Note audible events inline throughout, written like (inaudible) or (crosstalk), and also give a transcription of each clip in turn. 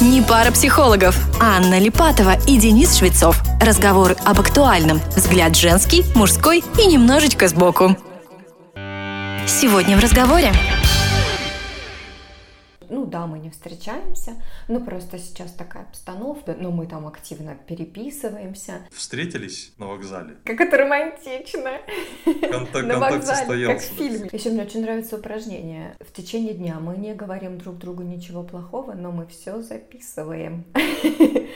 Не пара психологов. Анна Липатова и Денис Швецов. Разговоры об актуальном. Взгляд женский, мужской и немножечко сбоку. Сегодня в разговоре да, мы не встречаемся, но просто сейчас такая обстановка, но мы там активно переписываемся. Встретились на вокзале. Как это романтично. Контакт, на контакт вокзале, состоялся. как в фильме. Еще мне очень нравится упражнение. В течение дня мы не говорим друг другу ничего плохого, но мы все записываем.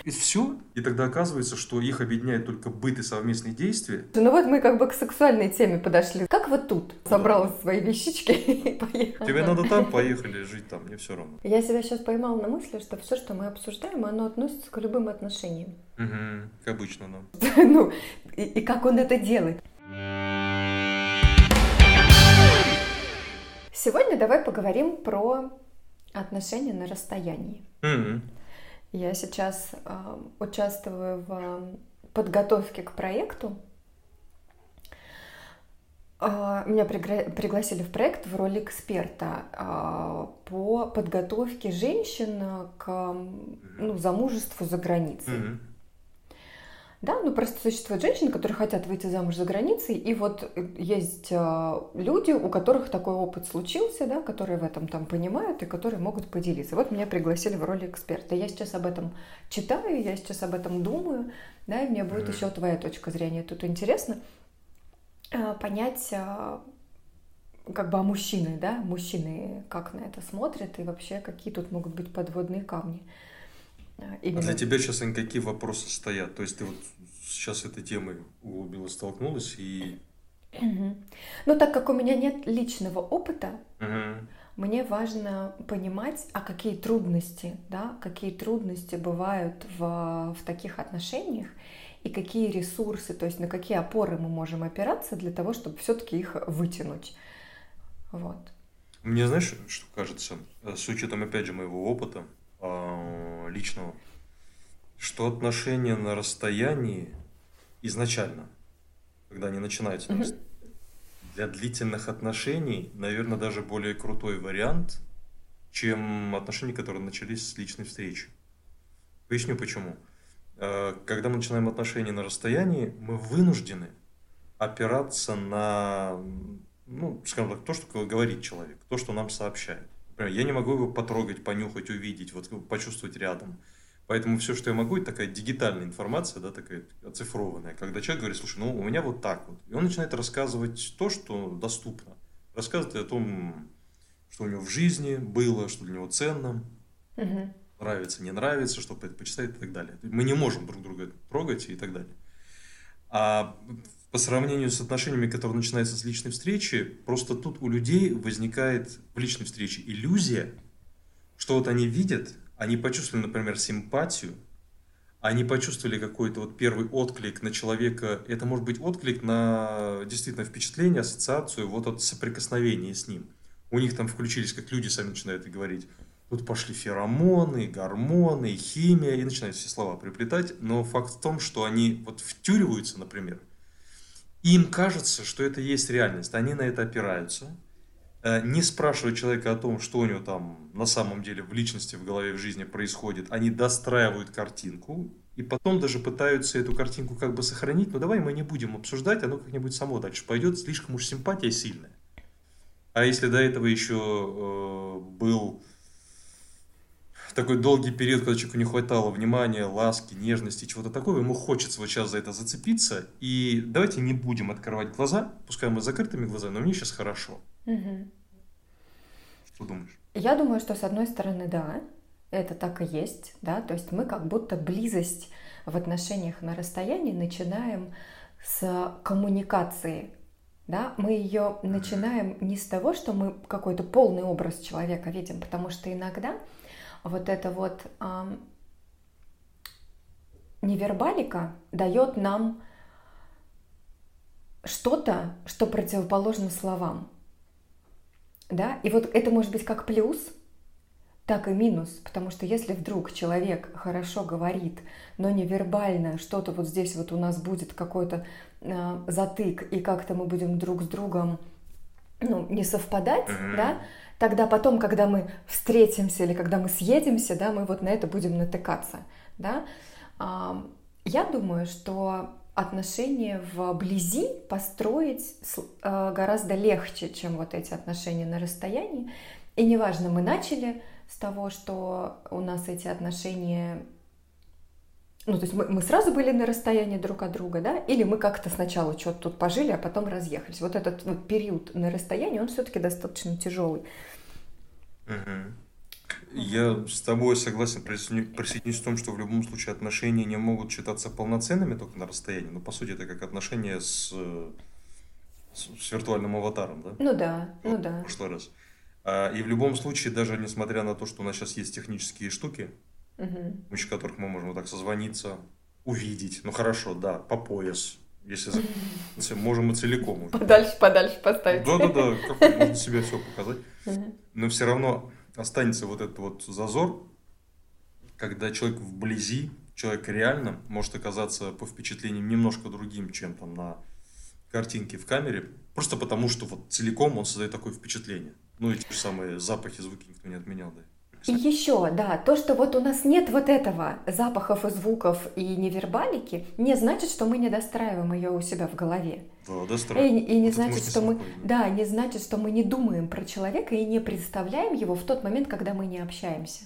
И все? И тогда оказывается, что их объединяет только быт и совместные действия. Ну вот мы как бы к сексуальной теме подошли. Как вот тут? Собрала свои вещички и (laughs) поехала. Тебе надо там, поехали жить там, мне все равно. Я себя сейчас поймала на мысли, что все, что мы обсуждаем, оно относится к любым отношениям. Угу, как обычно, да. ну, и, и как он это делает. Сегодня давай поговорим про отношения на расстоянии. mm Я сейчас э, участвую в подготовке к проекту меня пригласили в проект в роли эксперта а, по подготовке женщин к ну, замужеству за границей. Mm-hmm. Да, ну просто существуют женщины, которые хотят выйти замуж за границей, и вот есть а, люди, у которых такой опыт случился, да, которые в этом там понимают и которые могут поделиться. Вот меня пригласили в роли эксперта. Я сейчас об этом читаю, я сейчас об этом думаю, да, и мне будет mm-hmm. еще твоя точка зрения тут интересно. Э, понять э, как бы о мужчины, да, мужчины как на это смотрят и вообще какие тут могут быть подводные камни. Э, именно... А для тебя сейчас какие вопросы стоят? То есть ты вот сейчас этой темой углубилась, столкнулась и... Угу. Ну, так как у меня нет личного опыта, угу. мне важно понимать, а какие трудности, да, какие трудности бывают в, в таких отношениях, и какие ресурсы, то есть на какие опоры мы можем опираться для того, чтобы все-таки их вытянуть. Вот. Мне знаешь, что кажется, э, с учетом, опять же, моего опыта э, личного, что отношения на расстоянии изначально, когда они начинаются, mm-hmm. для длительных отношений, наверное, даже более крутой вариант, чем отношения, которые начались с личной встречи. Поясню почему. Э, когда мы начинаем отношения на расстоянии, мы вынуждены опираться на, ну, скажем так, то, что говорит человек, то, что нам сообщает. Например, я не могу его потрогать, понюхать, увидеть, вот почувствовать рядом. Поэтому все, что я могу, это такая дигитальная информация, да, такая оцифрованная. Когда человек говорит, слушай, ну у меня вот так вот. И он начинает рассказывать то, что доступно. Рассказывает о том, что у него в жизни было, что для него ценно. Угу нравится, не нравится, что предпочитает и так далее. Мы не можем друг друга трогать и так далее. А по сравнению с отношениями, которые начинаются с личной встречи, просто тут у людей возникает в личной встрече иллюзия, что вот они видят, они почувствовали, например, симпатию, они почувствовали какой-то вот первый отклик на человека. Это может быть отклик на действительно впечатление, ассоциацию, вот от соприкосновения с ним. У них там включились, как люди сами начинают говорить, Тут пошли феромоны, гормоны, химия, и начинают все слова приплетать. Но факт в том, что они вот втюриваются, например, им кажется, что это есть реальность. Они на это опираются, э, не спрашивая человека о том, что у него там на самом деле в личности, в голове, в жизни происходит. Они достраивают картинку, и потом даже пытаются эту картинку как бы сохранить. Но давай мы не будем обсуждать, оно как-нибудь само дальше пойдет. Слишком уж симпатия сильная. А если до этого еще э, был такой долгий период, когда человеку не хватало внимания, ласки, нежности, чего-то такого, ему хочется вот сейчас за это зацепиться. И давайте не будем открывать глаза, пускай мы с закрытыми глазами, но мне сейчас хорошо. Угу. Что думаешь? Я думаю, что с одной стороны, да, это так и есть, да, то есть мы как будто близость в отношениях на расстоянии начинаем с коммуникации, да, мы ее начинаем не с того, что мы какой-то полный образ человека видим, потому что иногда вот эта вот э, невербалика дает нам что-то, что противоположно словам. Да? И вот это может быть как плюс, так и минус, потому что если вдруг человек хорошо говорит, но невербально что-то вот здесь вот у нас будет какой-то э, затык, и как-то мы будем друг с другом ну, не совпадать, mm-hmm. да, тогда потом, когда мы встретимся или когда мы съедемся, да, мы вот на это будем натыкаться, да. Я думаю, что отношения вблизи построить э, гораздо легче, чем вот эти отношения на расстоянии. И неважно, мы начали с того, что у нас эти отношения ну, то есть мы, мы сразу были на расстоянии друг от друга, да, или мы как-то сначала что-то тут пожили, а потом разъехались. Вот этот вот период на расстоянии, он все-таки достаточно тяжелый. Угу. Я с тобой согласен, присоединюсь в том, что в любом случае отношения не могут считаться полноценными только на расстоянии, но по сути это как отношения с, с, с виртуальным аватаром, да? Ну да, вот, ну да. В прошлый раз. А, и в любом случае, даже несмотря на то, что у нас сейчас есть технические штуки, угу. помощью которых мы можем вот так созвониться, увидеть. Ну хорошо, да, по пояс. Если, можем и целиком. Подальше, подальше поставить. Да-да-да, как можно себе все показать. Но все равно останется вот этот вот зазор, когда человек вблизи, человек реально может оказаться по впечатлениям немножко другим, чем там на картинке в камере, просто потому что вот целиком он создает такое впечатление. Ну и те же самые запахи, звуки никто не отменял, да. И еще, да, то, что вот у нас нет вот этого запахов и звуков и невербалики, не значит, что мы не достраиваем ее у себя в голове. Да, достраиваем. И, и не вот значит, что мы, да, не значит, что мы не думаем про человека и не представляем его в тот момент, когда мы не общаемся.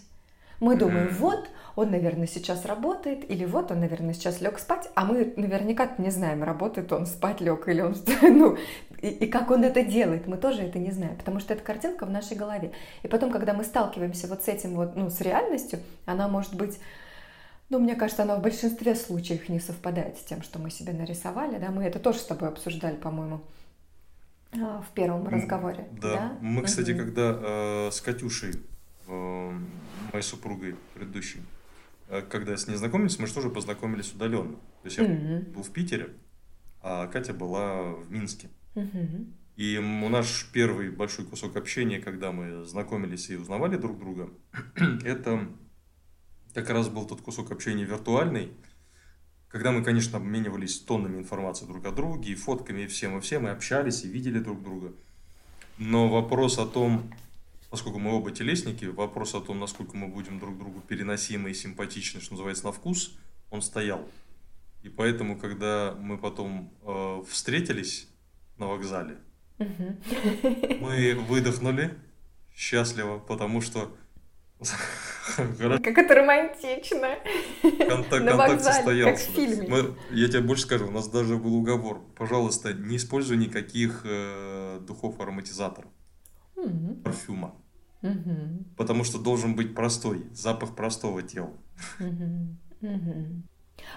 Мы думаем, вот, он, наверное, сейчас работает, или вот, он, наверное, сейчас лег спать, а мы наверняка не знаем, работает он, спать лег, или он, (laughs) ну, и, и как он это делает, мы тоже это не знаем, потому что это картинка в нашей голове. И потом, когда мы сталкиваемся вот с этим вот, ну, с реальностью, она может быть ну, мне кажется, она в большинстве случаев не совпадает с тем, что мы себе нарисовали, да, мы это тоже с тобой обсуждали, по-моему, а, в первом разговоре. Да, да? мы, кстати, угу. когда э, с Катюшей э, моей супругой предыдущей, когда с ней знакомились, мы же тоже познакомились удаленно. То есть я mm-hmm. был в Питере, а Катя была в Минске. Mm-hmm. И наш первый большой кусок общения, когда мы знакомились и узнавали друг друга, (clears throat) это как раз был тот кусок общения виртуальный, когда мы, конечно, обменивались тоннами информации друг о друге, и фотками, и всем, и всем, и общались, и видели друг друга. Но вопрос о том, поскольку мы оба телесники, вопрос о том, насколько мы будем друг другу переносимы и симпатичны, что называется, на вкус, он стоял. И поэтому, когда мы потом э, встретились на вокзале, мы выдохнули счастливо, потому что как это романтично. Контакт, контакт состоялся. Как в фильме. Мы, я тебе больше скажу, у нас даже был уговор. Пожалуйста, не используй никаких э, духов ароматизаторов угу. парфюма. Угу. Потому что должен быть простой, запах простого тела. Угу. Угу.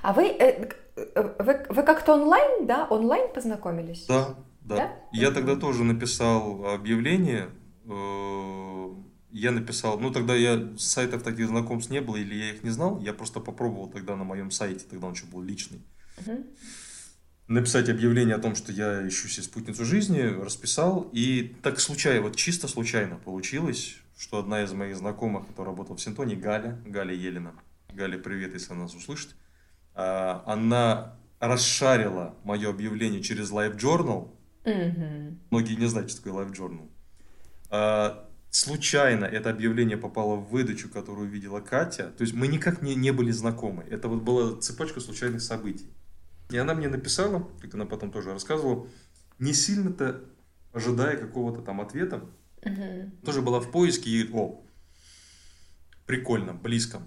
А вы, э, э, вы, вы как-то онлайн, да, онлайн познакомились? Да, да. да? Я угу. тогда тоже написал объявление. Э, я написал, ну тогда я сайтов таких знакомств не было, или я их не знал, я просто попробовал тогда на моем сайте, тогда он еще был личный. Угу написать объявление о том, что я ищу себе спутницу жизни, расписал. И так случайно, вот чисто случайно получилось, что одна из моих знакомых, которая работала в Синтоне, Галя, Галя Елена, Галя, привет, если она нас услышит, а, она расшарила мое объявление через Live Journal. Mm-hmm. Многие не знают, что такое Live Journal. А, случайно это объявление попало в выдачу, которую видела Катя. То есть мы никак не, не были знакомы. Это вот была цепочка случайных событий. И она мне написала, как она потом тоже рассказывала, не сильно-то ожидая какого-то там ответа. Угу. Тоже была в поиске и, о, прикольно, близко.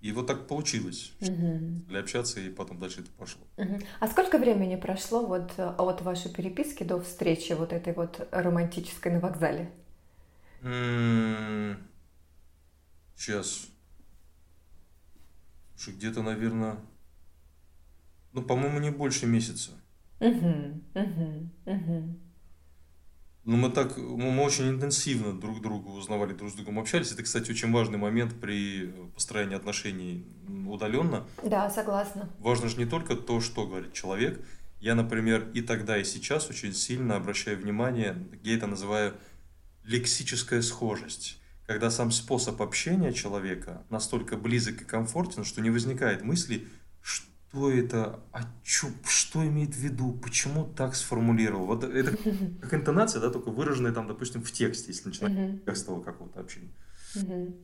И вот так получилось. Угу. Для общаться и потом дальше это пошло. Угу. А сколько времени прошло вот э, от вашей переписки до встречи вот этой вот романтической на вокзале? Сейчас. Где-то, наверное, ну, по-моему, не больше месяца. Угу, угу, угу. Ну, мы так, мы очень интенсивно друг друга узнавали, друг с другом общались. Это, кстати, очень важный момент при построении отношений удаленно. Да, согласна. Важно же не только то, что говорит человек. Я, например, и тогда, и сейчас очень сильно обращаю внимание, я это называю лексическая схожесть. Когда сам способ общения человека настолько близок и комфортен, что не возникает мысли, кто это, а чё, что имеет в виду, почему так сформулировал. Вот это (laughs) как интонация, да, только выраженная там, допустим, в тексте, если начинать текстового какого-то общения.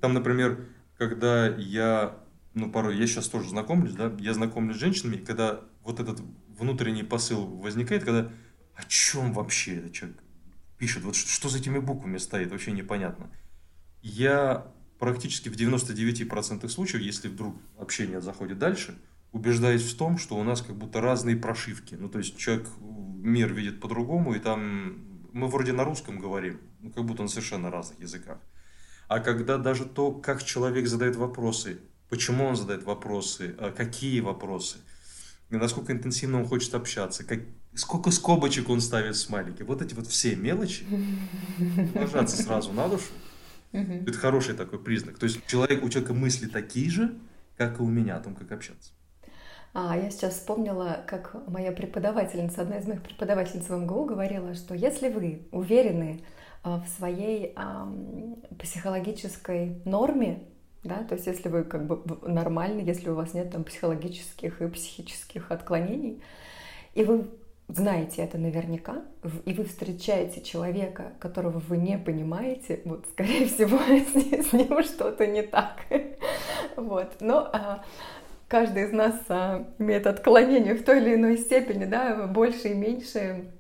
Там, например, когда я, ну, порой, я сейчас тоже знакомлюсь, да, я знакомлюсь с женщинами, когда вот этот внутренний посыл возникает, когда о чем вообще этот человек пишет, вот что, что за этими буквами стоит, вообще непонятно. Я практически в 99% случаев, если вдруг общение заходит дальше, убеждаюсь в том, что у нас как будто разные прошивки. Ну, то есть человек мир видит по-другому, и там мы вроде на русском говорим, ну, как будто на совершенно разных языках. А когда даже то, как человек задает вопросы, почему он задает вопросы, а какие вопросы, насколько интенсивно он хочет общаться, как, сколько скобочек он ставит в смайлике, вот эти вот все мелочи ложатся сразу на душу. Это хороший такой признак. То есть человек, у человека мысли такие же, как и у меня о том, как общаться. А, я сейчас вспомнила, как моя преподавательница, одна из моих преподавательниц в МГУ говорила, что если вы уверены а, в своей психологической норме, да, то есть если вы как бы нормальны, если у вас нет там психологических и психических отклонений, и вы знаете это наверняка, и вы встречаете человека, которого вы не понимаете, вот, скорее всего, (laughs) с ним что-то не так. (laughs) Вот. Но а, каждый из нас а, имеет отклонение в той или иной степени, да, больше и меньше.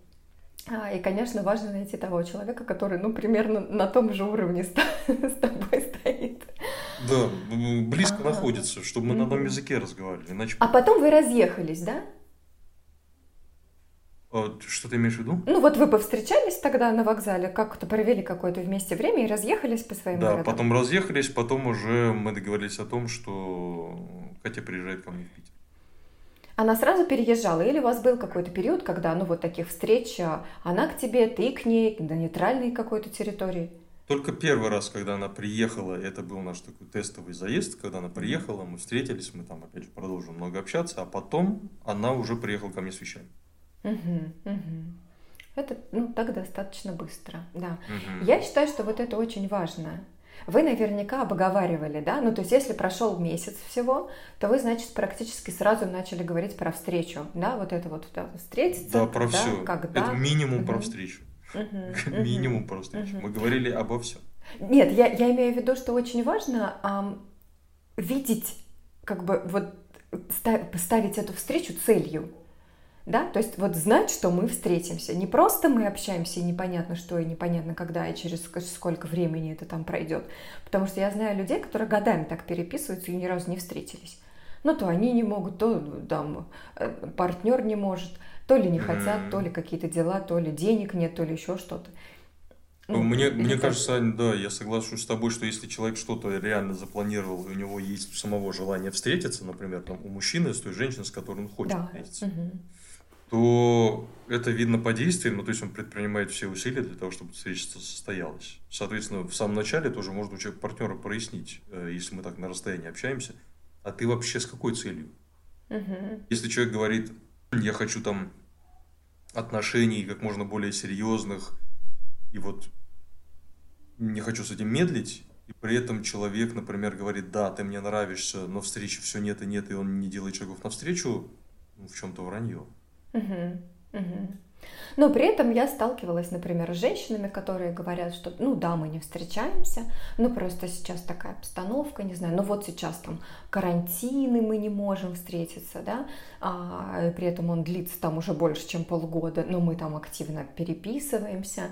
А, и, конечно, важно найти того человека, который, ну, примерно на том же уровне с, (laughs) с тобой стоит. Да, близко ага. находится, чтобы мы на одном языке разговаривали. Иначе... А потом вы разъехались, да? А, что ты имеешь в виду? Ну вот вы повстречались тогда на вокзале, как-то провели какое-то вместе время и разъехались по своим Да, городам. потом разъехались, потом уже мы договорились о том, что Катя приезжает ко мне в Питер. Она сразу переезжала или у вас был какой-то период, когда, ну вот таких встреч, а, она к тебе, ты к ней, на нейтральной какой-то территории? Только первый раз, когда она приехала, это был наш такой тестовый заезд, когда она приехала, мы встретились, мы там опять же продолжим много общаться, а потом она уже приехала ко мне с вещами. Угу, угу. Это, ну, так достаточно быстро, да. Угу. Я считаю, что вот это очень важно. Вы наверняка обговаривали, да? Ну, то есть, если прошел месяц всего, то вы, значит, практически сразу начали говорить про встречу, да? Вот это вот да, встретиться. Да, про да, все. Когда. Это минимум угу. про встречу. Угу. (laughs) минимум про встречу. Угу. Мы говорили обо всем. Нет, я, я имею в виду, что очень важно эм, видеть, как бы вот ставить эту встречу целью да, то есть вот знать, что мы встретимся. Не просто мы общаемся, и непонятно что, и непонятно когда, и через сколько времени это там пройдет. Потому что я знаю людей, которые годами так переписываются и ни разу не встретились. Ну, то они не могут, то там э, партнер не может, то ли не хотят, то ли какие-то дела, то ли денег нет, то ли еще что-то. Ну, мне, мне так... кажется, Ань, да, я соглашусь с тобой, что если человек что-то реально запланировал, и у него есть самого желание встретиться, например, там, у мужчины с той женщиной, с которой он хочет да. встретиться, угу то это видно по действиям, ну, то есть он предпринимает все усилия для того, чтобы встреча состоялась. Соответственно, в самом начале тоже можно у человека партнера прояснить, э, если мы так на расстоянии общаемся, а ты вообще с какой целью? Угу. Если человек говорит, я хочу там отношений как можно более серьезных, и вот не хочу с этим медлить, и при этом человек, например, говорит, да, ты мне нравишься, но встречи все нет и нет, и он не делает шагов навстречу, ну, в чем-то вранье. Угу. Но при этом я сталкивалась, например, с женщинами, которые говорят, что, ну да, мы не встречаемся, но просто сейчас такая обстановка, не знаю, ну вот сейчас там карантины, мы не можем встретиться, да, а, при этом он длится там уже больше, чем полгода, но мы там активно переписываемся,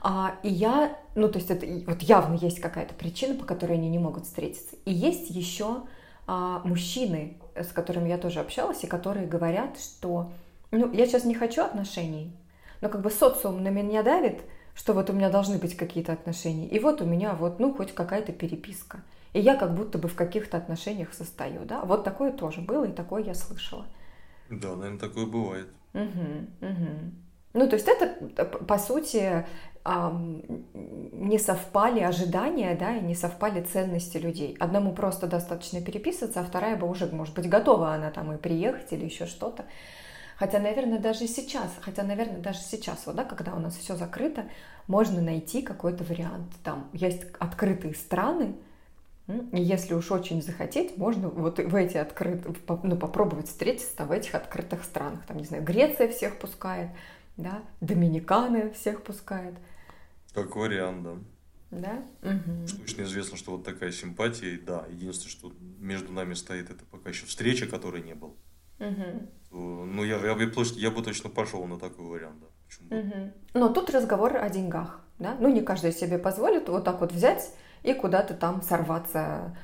а, и я, ну то есть это вот явно есть какая-то причина, по которой они не могут встретиться. И есть еще а, мужчины, с которыми я тоже общалась, и которые говорят, что ну, я сейчас не хочу отношений, но как бы социум на меня давит, что вот у меня должны быть какие-то отношения. И вот у меня вот, ну, хоть какая-то переписка. И я как будто бы в каких-то отношениях состою, да. Вот такое тоже было, и такое я слышала. Да, наверное, такое бывает. Угу, угу. Ну, то есть это, по сути, не совпали ожидания, да, и не совпали ценности людей. Одному просто достаточно переписываться, а вторая бы уже, может быть, готова она там и приехать или еще что-то. Хотя, наверное, даже сейчас, хотя, наверное, даже сейчас, вот, да, когда у нас все закрыто, можно найти какой-то вариант. Там есть открытые страны, Если уж очень захотеть, можно вот в эти открытые, ну, попробовать встретиться в этих открытых странах. Там, не знаю, Греция всех пускает, да, Доминиканы всех пускает. Как вариант, да. Да? Угу. Точно известно, что вот такая симпатия, да, единственное, что между нами стоит, это пока еще встреча, которой не было. Угу. То, ну, я, я, я, я бы точно пошел на такой вариант, да. Почему? Угу. Но тут разговор о деньгах, да? Ну, не каждый себе позволит вот так вот взять и куда-то там сорваться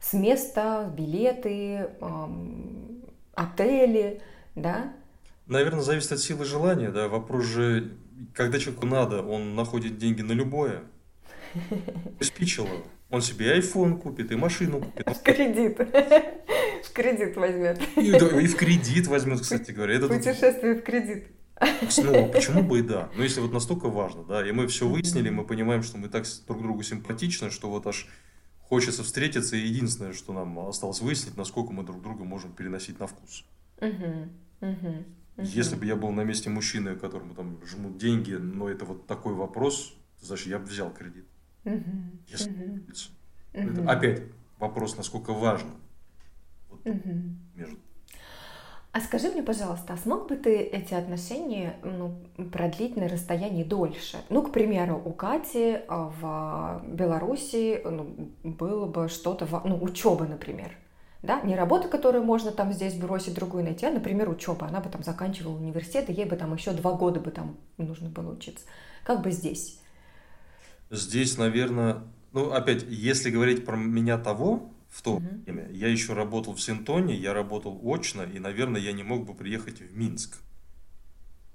с места, билеты, эм, отели, да? Наверное, зависит от силы желания, да. Вопрос же, когда человеку надо, он находит деньги на любое. (laughs) Спичило. Он себе iPhone купит, и машину купит. (laughs) В кредит. В кредит возьмет. И, и в кредит возьмет, кстати говоря. Это Путешествие в кредит. Ну, почему бы и да? Но если вот настолько важно, да, и мы все выяснили, мы понимаем, что мы так друг другу симпатичны, что вот аж хочется встретиться, и единственное, что нам осталось выяснить, насколько мы друг друга можем переносить на вкус. Если бы я был на месте мужчины, которому там жмут деньги, но это вот такой вопрос, значит, я бы взял кредит. Если это, опять вопрос, насколько важно вот, между а скажи мне, пожалуйста, а смог бы ты эти отношения ну, продлить на расстоянии дольше? Ну, к примеру, у Кати а, в Беларуси ну, было бы что-то, ну, учеба, например. Да? Не работа, которую можно там здесь бросить, другую найти, а, например, учеба. Она бы там заканчивала университет, и ей бы там еще два года бы там нужно было учиться. Как бы здесь? Здесь, наверное, ну, опять, если говорить про меня того, в то угу. время. Я еще работал в Синтоне, я работал очно, и, наверное, я не мог бы приехать в Минск.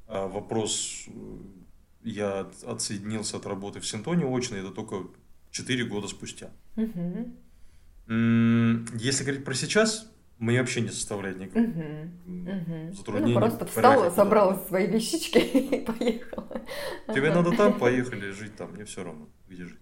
А вопрос, э, я отсоединился от работы в Синтоне очно, это только 4 года спустя. Угу. Если говорить про сейчас, мне вообще не составляет никакого угу. затруднения. Ну, просто встала, собрала свои вещички (laughs) и поехала. Тебе надо там, поехали жить там, мне все равно, где жить.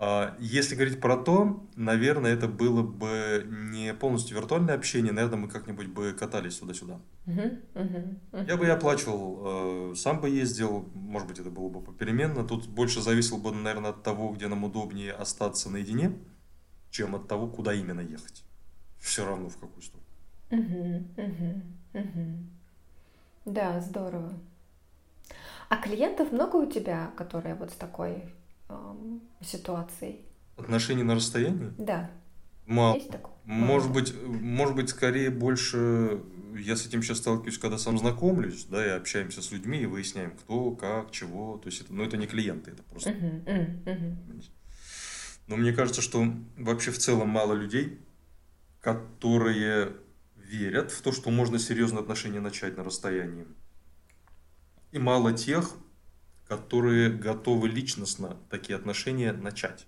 А, если говорить про то, наверное, это было бы не полностью виртуальное общение, наверное, мы как-нибудь бы катались туда-сюда. Я бы и оплачивал, э, сам бы ездил, может быть, это было бы попеременно. Тут больше зависело бы, наверное, от того, где нам удобнее остаться наедине, чем от того, куда именно ехать. Все равно в какую сторону. Uh-huh, uh-huh, uh-huh. Да, здорово. А клиентов много у тебя, которые вот с такой эм, ситуацией. Отношения на расстоянии? Да. Мало. Есть такое? Может быть, может быть, скорее больше я с этим сейчас сталкиваюсь, когда сам знакомлюсь, да, и общаемся с людьми и выясняем, кто, как, чего. То есть это, ну, это не клиенты, это просто. Uh-huh, uh-huh. Но мне кажется, что вообще в целом мало людей, которые верят в то, что можно серьезные отношения начать на расстоянии. И мало тех, которые готовы личностно такие отношения начать.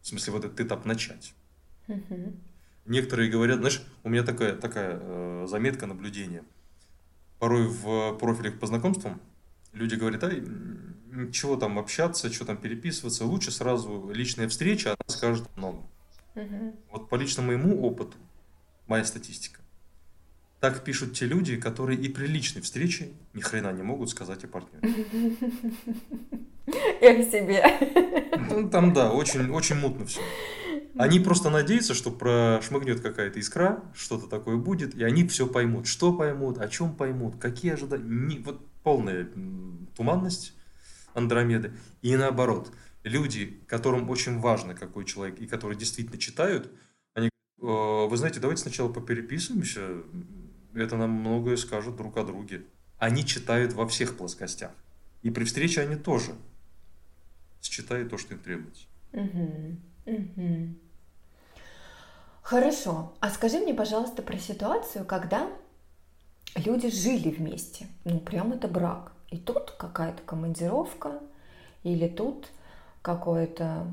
В смысле, вот этот этап начать. Угу. Некоторые говорят, знаешь, у меня такая, такая э, заметка наблюдения. Порой в профилях по знакомствам люди говорят, ай, чего там общаться, что там переписываться, лучше сразу личная встреча, она скажет много. Угу. Вот по личному моему опыту, моя статистика, так пишут те люди, которые и при личной встрече ни хрена не могут сказать о партнере. И о себе. Ну, там, да, очень, очень мутно все. Они просто надеются, что прошмыгнет какая-то искра, что-то такое будет, и они все поймут. Что поймут, о чем поймут, какие ожидания. Вот полная туманность Андромеды. И наоборот, люди, которым очень важно, какой человек, и которые действительно читают, они говорят, вы знаете, давайте сначала попереписываемся, это нам многое скажет друг о друге. Они читают во всех плоскостях. И при встрече они тоже считают то, что им требуется. Хорошо. А скажи мне, пожалуйста, про ситуацию, когда люди жили вместе. Ну, прям это брак. И тут какая-то командировка, или тут какое-то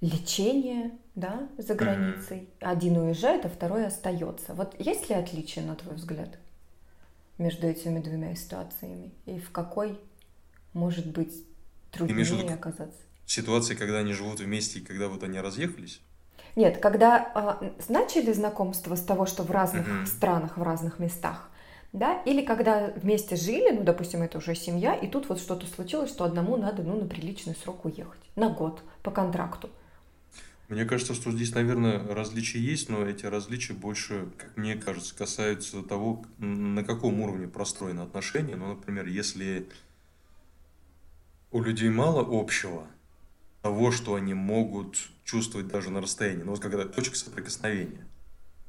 лечение, да, за границей. Mm-hmm. Один уезжает, а второй остается. Вот есть ли отличие, на твой взгляд, между этими двумя ситуациями? И в какой может быть труднее оказаться? Ситуации, когда они живут вместе и когда вот они разъехались? Нет, когда а, начали знакомство с того, что в разных mm-hmm. странах, в разных местах, да, или когда вместе жили, ну, допустим, это уже семья, и тут вот что-то случилось, что одному надо, ну, на приличный срок уехать, на год, по контракту. Мне кажется, что здесь, наверное, различия есть, но эти различия больше, как мне кажется, касаются того, на каком уровне простроены отношения. Ну, например, если у людей мало общего, того, что они могут чувствовать даже на расстоянии, ну, вот когда точка соприкосновения.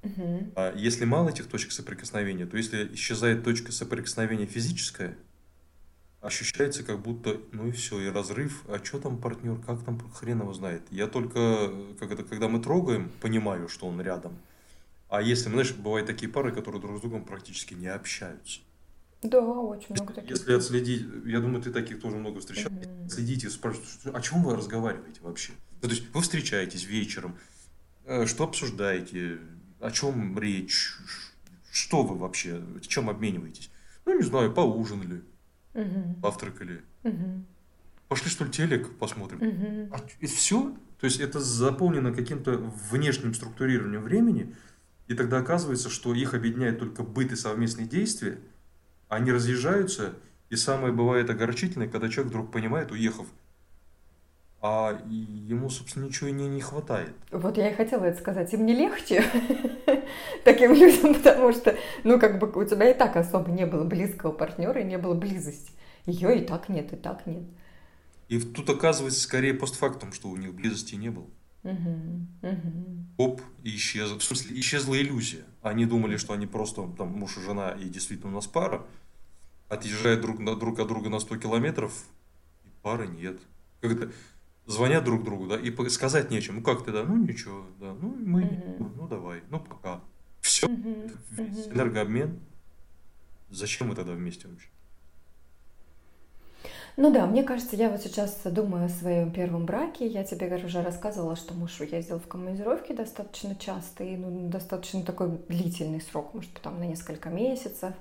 Мгм. А если мало этих точек соприкосновения, то если исчезает точка соприкосновения физическая, ощущается как будто, ну и все, и разрыв, а что там партнер, как там, хрен его знает. Я только, как это, когда мы трогаем, понимаю, что он рядом. А если, знаешь, бывают такие пары, которые друг с другом практически не общаются. Да, очень много таких. Если отследить, я думаю, ты таких тоже много встречал, Мгм. следите, спрашивайте, о чем вы разговариваете вообще? Ну, то есть вы встречаетесь вечером, э, что обсуждаете, о чем речь, что вы вообще, чем обмениваетесь? Ну, не знаю, поужинали, Мгм. завтракали, Мгм. пошли что ли телек посмотрим. Мгм. А это все? То есть это заполнено каким-то внешним структурированием времени, и тогда оказывается, что их объединяет только быт и совместные действия, они разъезжаются, и самое бывает огорчительное, когда человек вдруг понимает, уехав, а ему, собственно, ничего и не, не хватает. Вот я и хотела это сказать. Им не легче (laughs) таким людям, потому что, ну, как бы у тебя и так особо не было близкого партнера и не было близости. Ее и так нет, и так нет. И тут оказывается скорее постфактум, что у них близости не было. Мгм. Мгм. Оп, и исчез, в смысле, исчезла иллюзия. Они думали, что они просто там муж и жена, и действительно у нас пара. Отъезжают друг, на, друг от друга на 100 километров, и пары нет. Это, звонят друг другу, да, и сказать нечем. Ну как ты, да? Ну ничего, да. Ну мы, Мгм. ну давай, ну пока. Все, Мгм. энергообмен. Зачем мы тогда вместе вообще? Ну да, мне кажется, я вот сейчас думаю о своем первом браке. Я тебе уже рассказывала, что муж ездил в командировки достаточно часто и ну, достаточно такой длительный срок, может там на несколько месяцев.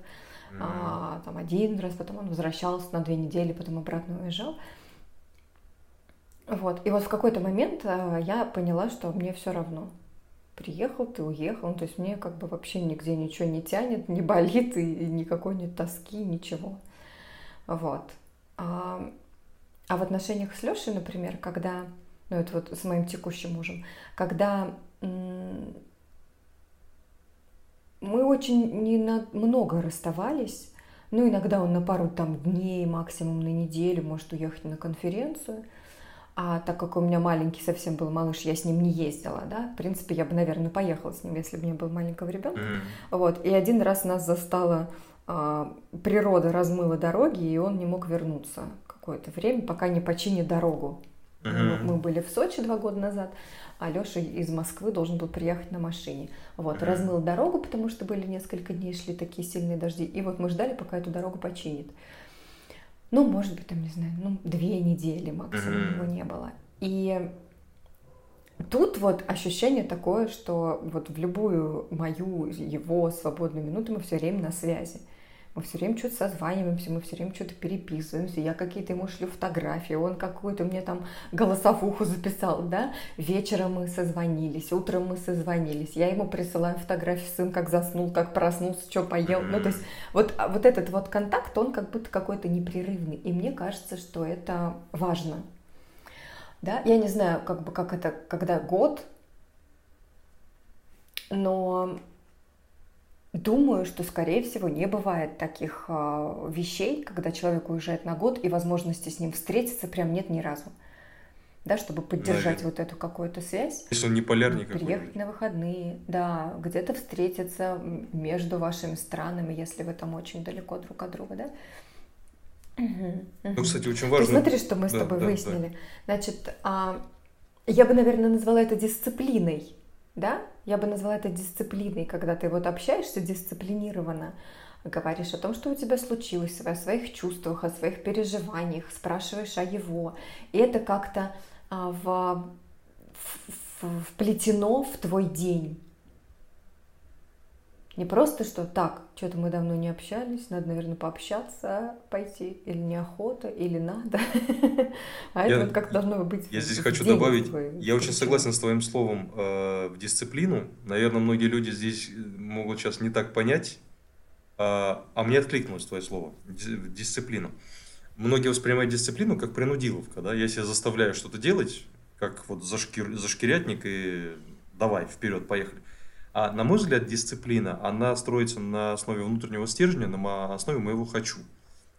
А, там один раз, потом он возвращался на две недели, потом обратно уезжал. Вот. И вот в какой-то момент а, я поняла, что мне все равно. Приехал, ты уехал. Ну, то есть мне как бы вообще нигде ничего не тянет, не болит, и, никакой нет тоски, ничего. Вот. А, а в отношениях с Лешей, например, когда, ну это вот с моим текущим мужем, когда мы очень не на много расставались, ну иногда он на пару там дней, максимум на неделю может уехать на конференцию, а так как у меня маленький совсем был малыш, я с ним не ездила, да, в принципе, я бы, наверное, поехала с ним, если бы меня был маленького ребенка. Мгм. Вот, и один раз нас застала а, природа размыла дороги, и он не мог вернуться какое-то время, пока не починит дорогу. Мы, Мгм. мы были в Сочи два года назад, а Леша из Москвы должен был приехать на машине. Вот, Мгм. размыл дорогу, потому что были несколько дней, шли такие сильные дожди, и вот мы ждали, пока эту дорогу починит. Ну, может быть, там, не знаю, ну, две недели максимум Мгм. его не было. И тут вот ощущение такое, что вот в любую мою, его свободную минуту мы все время на связи. Мы все время что-то созваниваемся, мы все время что-то переписываемся. Я какие-то ему шлю фотографии, он какую-то мне там голосовуху записал, да. Вечером мы созвонились, утром мы созвонились. Я ему присылаю фотографии, сын как заснул, как проснулся, что поел. Ну, то есть вот, а вот этот вот контакт, он как будто какой-то непрерывный. И мне кажется, что это важно. Да, я не знаю, как бы как это, когда год, но думаю, что, скорее всего, не бывает таких а, вещей, когда человек уезжает на год и возможности с ним встретиться прям нет ни разу. Да, чтобы поддержать Наверное. вот эту какую-то связь. Если он не полярный Приехать на выходные, да, где-то встретиться между вашими странами, если вы там очень далеко друг от друга, да? Ну, кстати, очень Ты важно. смотри, что мы с Да, тобой да, да. выяснили. Значит, а, я бы, наверное, назвала это дисциплиной, да? Я бы назвала это дисциплиной, когда ты вот общаешься дисциплинированно, говоришь о том, что у тебя случилось, о своих чувствах, о своих переживаниях, спрашиваешь о его. И это как-то а, в- в- вплетено в твой день. Не просто, что так, что-то мы давно не общались, надо, наверное, пообщаться, пойти, или неохота, или надо. (laughs) А это вот как должно быть. Я здесь хочу добавить, я очень согласен с твоим словом э, в дисциплину. Наверное, многие люди здесь э, могут сейчас не так понять, а, а мне откликнулось твое слово, ди- дисциплина. Многие воспринимают дисциплину как принудиловка, да, я себя заставляю что-то делать, как вот зашкир, зашкирятник и давай, вперед, поехали. А на мой взгляд, дисциплина, она строится на основе внутреннего стержня, на основе моего «хочу».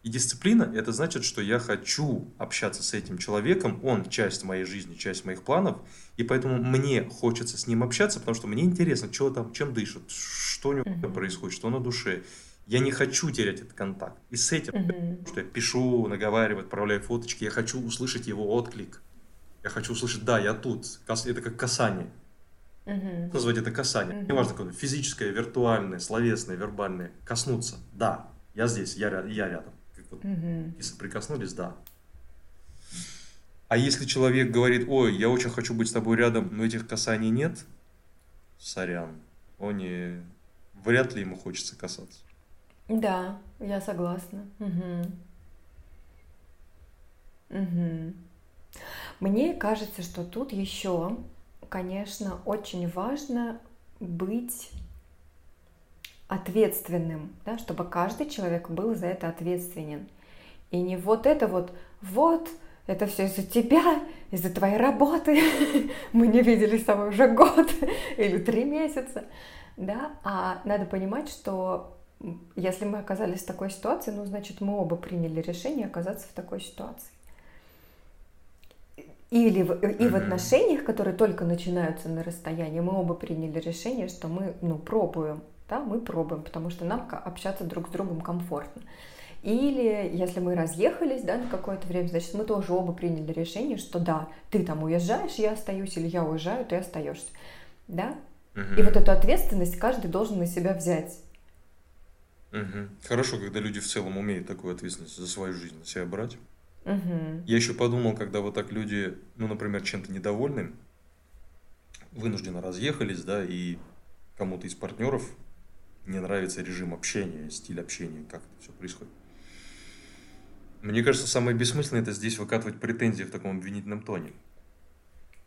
И дисциплина – это значит, что я хочу общаться с этим человеком, он часть моей жизни, часть моих планов, и поэтому мне хочется с ним общаться, потому что мне интересно, что там, чем дышит, что у него uh-huh. происходит, что на душе. Я не хочу терять этот контакт. И с этим, uh-huh. что я пишу, наговариваю, отправляю фоточки, я хочу услышать его отклик. Я хочу услышать, да, я тут. Это как касание. Uh-huh. Назвать это касание. Uh-huh. Неважно, какое физическое, виртуальное, словесное, вербальное. Коснуться. Да, я здесь, я, я рядом. Вот, угу. Если прикоснулись, да. А если человек говорит, ой, я очень хочу быть с тобой рядом, но этих касаний нет, сорян, он не... вряд ли ему хочется касаться. Да, я согласна. Угу. Угу. Мне кажется, что тут еще, конечно, очень важно быть ответственным, да, чтобы каждый человек был за это ответственен. И не вот это вот, вот, это все из-за тебя, из-за твоей работы, (laughs) мы не виделись с тобой уже год (laughs) или три месяца, да, а надо понимать, что если мы оказались в такой ситуации, ну, значит, мы оба приняли решение оказаться в такой ситуации. Или в, и в отношениях, которые только начинаются на расстоянии, мы оба приняли решение, что мы, ну, пробуем да, мы пробуем, потому что нам общаться друг с другом комфортно. Или если мы разъехались да, на какое-то время, значит, мы тоже оба приняли решение, что да, ты там уезжаешь, я остаюсь, или я уезжаю, ты остаешься. Да? Угу. И вот эту ответственность каждый должен на себя взять. Угу. Хорошо, когда люди в целом умеют такую ответственность за свою жизнь на себя брать. Угу. Я еще подумал, когда вот так люди, ну, например, чем-то недовольны, вынужденно разъехались, да, и кому-то из партнеров не нравится режим общения, стиль общения, как это все происходит. Мне кажется, самое бессмысленное это здесь выкатывать претензии в таком обвинительном тоне.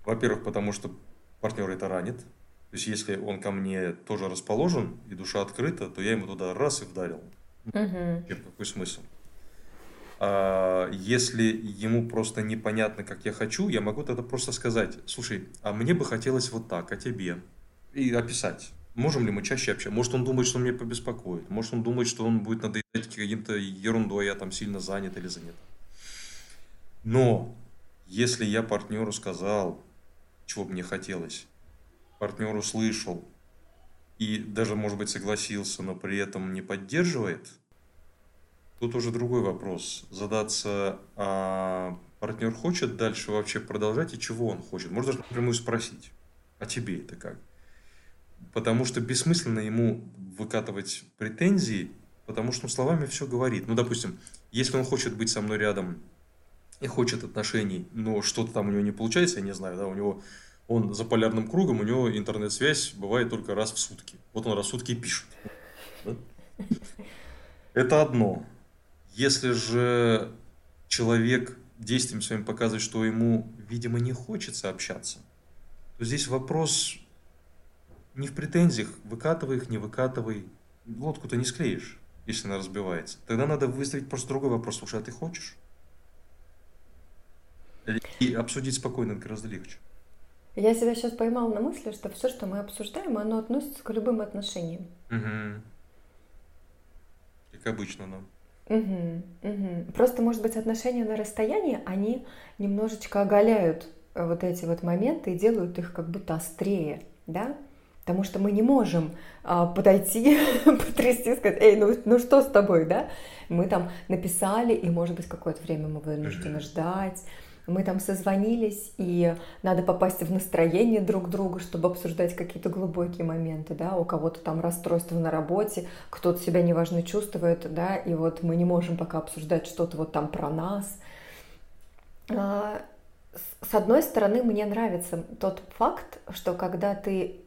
Во-первых, потому что партнер это ранит. То есть, если он ко мне тоже расположен и душа открыта, то я ему туда раз и вдарил. Угу. Какой смысл? А если ему просто непонятно, как я хочу, я могу тогда просто сказать, слушай, а мне бы хотелось вот так, а тебе? И описать. Можем ли мы чаще общаться? Может, он думает, что он меня побеспокоит. Может, он думает, что он будет надоедать каким-то ерундой, я там сильно занят или занят. Но если я партнеру сказал, чего бы мне хотелось, партнер услышал и даже, может быть, согласился, но при этом не поддерживает, тут уже другой вопрос. Задаться, а партнер хочет дальше вообще продолжать и чего он хочет? Можно даже напрямую спросить, а тебе это как? потому что бессмысленно ему выкатывать претензии, потому что он словами все говорит. Ну, допустим, если он хочет быть со мной рядом и хочет отношений, но что-то там у него не получается, я не знаю, да, у него он за полярным кругом, у него интернет-связь бывает только раз в сутки. Вот он раз в сутки пишет. Это одно. Если же человек действием своим показывает, что ему, видимо, не хочется общаться, то здесь вопрос не в претензиях, выкатывай их, не выкатывай. Лодку ты не склеишь, если она разбивается. Тогда надо выставить просто другой вопрос. Слушай, а ты хочешь? И обсудить спокойно гораздо легче. Я себя сейчас поймала на мысли, что все, что мы обсуждаем, оно относится к любым отношениям. Угу. Как обычно нам. Угу, угу. Просто, может быть, отношения на расстоянии, они немножечко оголяют вот эти вот моменты и делают их как будто острее, да? Потому что мы не можем а, подойти, (laughs) потрясти, сказать, эй, ну, ну что с тобой, да? Мы там написали, и, может быть, какое-то время мы вынуждены ждать. Мы там созвонились, и надо попасть в настроение друг друга, чтобы обсуждать какие-то глубокие моменты, да, у кого-то там расстройство на работе, кто-то себя неважно чувствует, да, и вот мы не можем пока обсуждать что-то вот там про нас. А, с одной стороны, мне нравится тот факт, что когда ты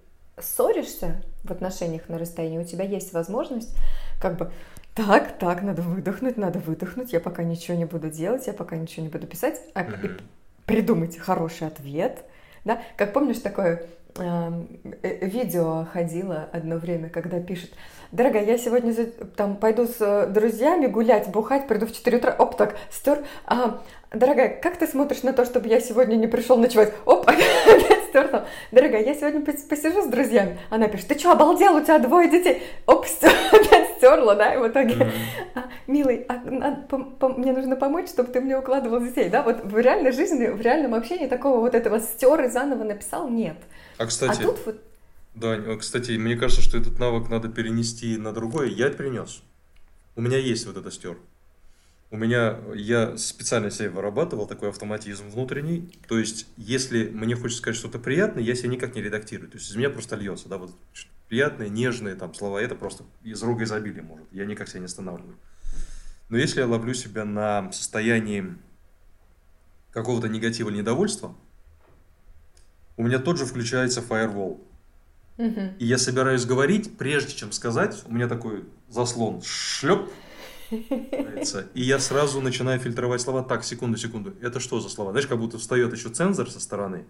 ссоришься в отношениях на расстоянии, у тебя есть возможность как бы так, так, надо выдохнуть, надо выдохнуть, я пока ничего не буду делать, я пока ничего не буду писать, а mm-hmm. придумать хороший ответ, Да? Как помнишь такое эм, э, видео ходило одно время, когда пишет, дорогая, я сегодня там пойду с э, друзьями гулять, бухать, приду в 4 утра, оп, так, стер, а, дорогая, как ты смотришь на то, чтобы я сегодня не пришел ночевать? Оп, (laughs) опять стер Дорогая, я сегодня посижу с друзьями. Она пишет, ты что, обалдел, у тебя двое детей? Оп, (laughs) опять стерла, да, и в итоге, mm-hmm. милый, а, а, мне нужно помочь, чтобы ты мне укладывал детей, да, вот в реальной жизни, в реальном общении такого вот этого стер и заново написал нет. А, кстати, а тут вот... Да, кстати, мне кажется, что этот навык надо перенести на другое. Я принес. У меня есть вот это стер. У меня, я специально себе вырабатывал такой автоматизм внутренний. То есть, если мне хочется сказать что-то приятное, я себя никак не редактирую. То есть, из меня просто льется, да, вот приятные, нежные там слова, это просто из рога изобилия может. Я никак себя не останавливаю. Но если я ловлю себя на состоянии какого-то негатива или недовольства, у меня тот же включается firewall. Угу. И я собираюсь говорить, прежде чем сказать, у меня такой заслон, шлеп, и я сразу начинаю фильтровать слова. Так, секунду, секунду. Это что за слова? Знаешь, как будто встает еще цензор со стороны.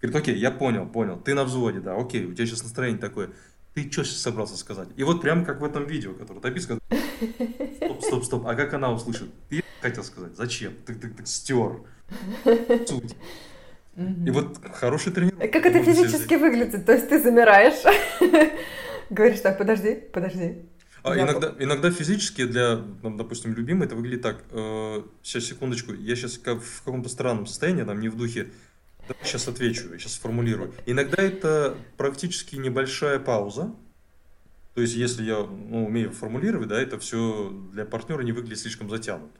Говорит, окей, я понял, понял. Ты на взводе, да, окей, у тебя сейчас настроение такое. Ты что сейчас собрался сказать? И вот прям как в этом видео, которое ты описываешь, стоп, стоп, стоп. А как она услышит? Ты хотел сказать, зачем? Ты, ты, ты стер. Суть. И вот хороший тренер. Как это физически выглядит? То есть ты замираешь, (laughs) говоришь так, подожди, подожди. А иногда, иногда физически для, там, допустим, любимой это выглядит так. Э, сейчас, секундочку, я сейчас как в каком-то странном состоянии, там не в духе. Да, сейчас отвечу, я сейчас сформулирую. Иногда это практически небольшая пауза. То есть, если я ну, умею формулировать, да, это все для партнера не выглядит слишком затянуто.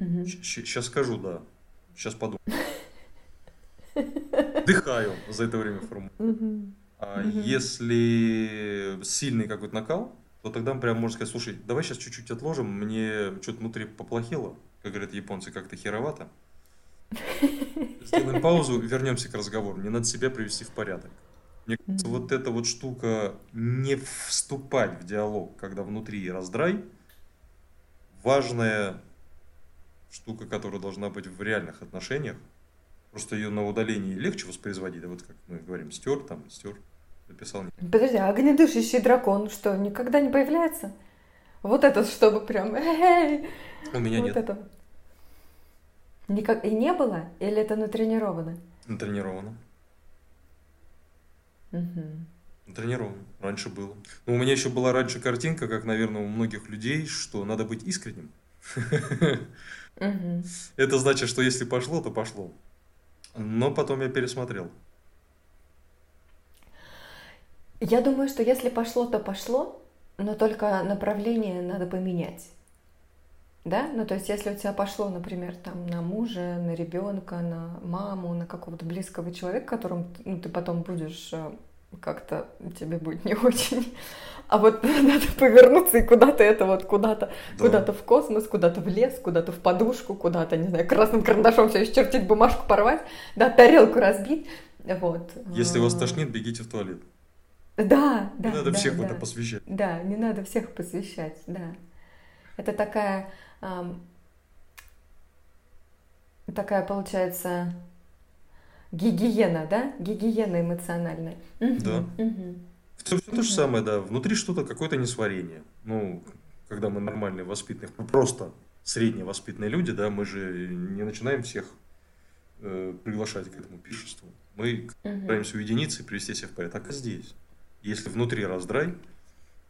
Угу. Сейчас скажу, да. Сейчас подумаю. Дыхаю за это время формулирую. А если сильный какой-то накал, то тогда прям можно сказать, слушай, давай сейчас чуть-чуть отложим, мне что-то внутри поплохело, как говорят японцы, как-то херовато. Сделаем паузу, вернемся к разговору. Не надо себя привести в порядок. Мне кажется, вот эта вот штука не вступать в диалог, когда внутри раздрай, важная штука, которая должна быть в реальных отношениях. Просто ее на удалении легче воспроизводить, да вот как мы говорим, стер там, стер, написал. Подожди, а огнедышащий дракон что, никогда не появляется? Вот это, чтобы прям... У меня вот нет. Это. Никак... И не было? Или это натренировано? Натренировано. Угу. Натренировано. Раньше было. Но у меня еще была раньше картинка, как, наверное, у многих людей, что надо быть искренним. Это значит, что если пошло, то пошло. Но потом я пересмотрел. Я думаю, что если пошло, то пошло, но только направление надо поменять. Да? Ну, то есть, если у тебя пошло, например, там, на мужа, на ребенка, на маму, на какого-то близкого человека, которым ну, ты потом будешь э, как-то тебе будет не (laughs) очень. А вот (laughs) надо повернуться и куда-то это вот, куда-то, да. куда-то в космос, куда-то в лес, куда-то в подушку, куда-то, не знаю, красным карандашом все исчертить, бумажку порвать, да, тарелку разбить. Вот. Если вас тошнит, бегите в туалет. Да, да. Не надо да, всех да. это посвящать. Да, не надо всех посвящать, да. Это такая, эм, такая получается гигиена, да? Гигиена эмоциональная. Да. Угу. Все, все то же самое, да. Внутри что-то, какое-то несварение. Ну, когда мы нормальные, воспитанные, просто средние воспитанные люди, да, мы же не начинаем всех э, приглашать к этому пишеству. Мы угу. стараемся уединиться и привести себя в порядок. Так и здесь. Если внутри раздрай,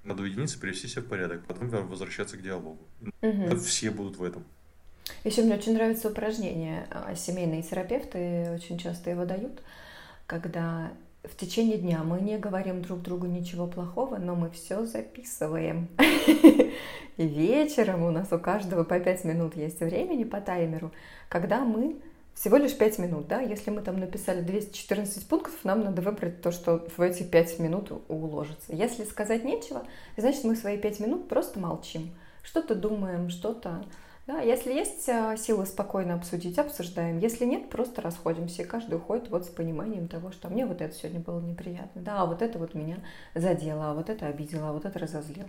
надо уединиться, привести себя в порядок, потом возвращаться к диалогу. Угу. Все будут в этом. Еще мне очень нравится упражнение. А, семейные терапевты очень часто его дают, когда в течение дня мы не говорим друг другу ничего плохого, но мы все записываем. (laughs) И вечером у нас у каждого по 5 минут есть времени по таймеру, когда мы всего лишь 5 минут, да, если мы там написали 214 пунктов, нам надо выбрать то, что в эти 5 минут уложится. Если сказать нечего, значит мы свои 5 минут просто молчим. Что-то думаем, что-то... Да, если есть а, силы спокойно обсудить, обсуждаем. Если нет, просто расходимся. И каждый уходит вот с пониманием того, что мне вот это сегодня было неприятно. Да, а вот это вот меня задело, а вот это обидело, а вот это разозлил.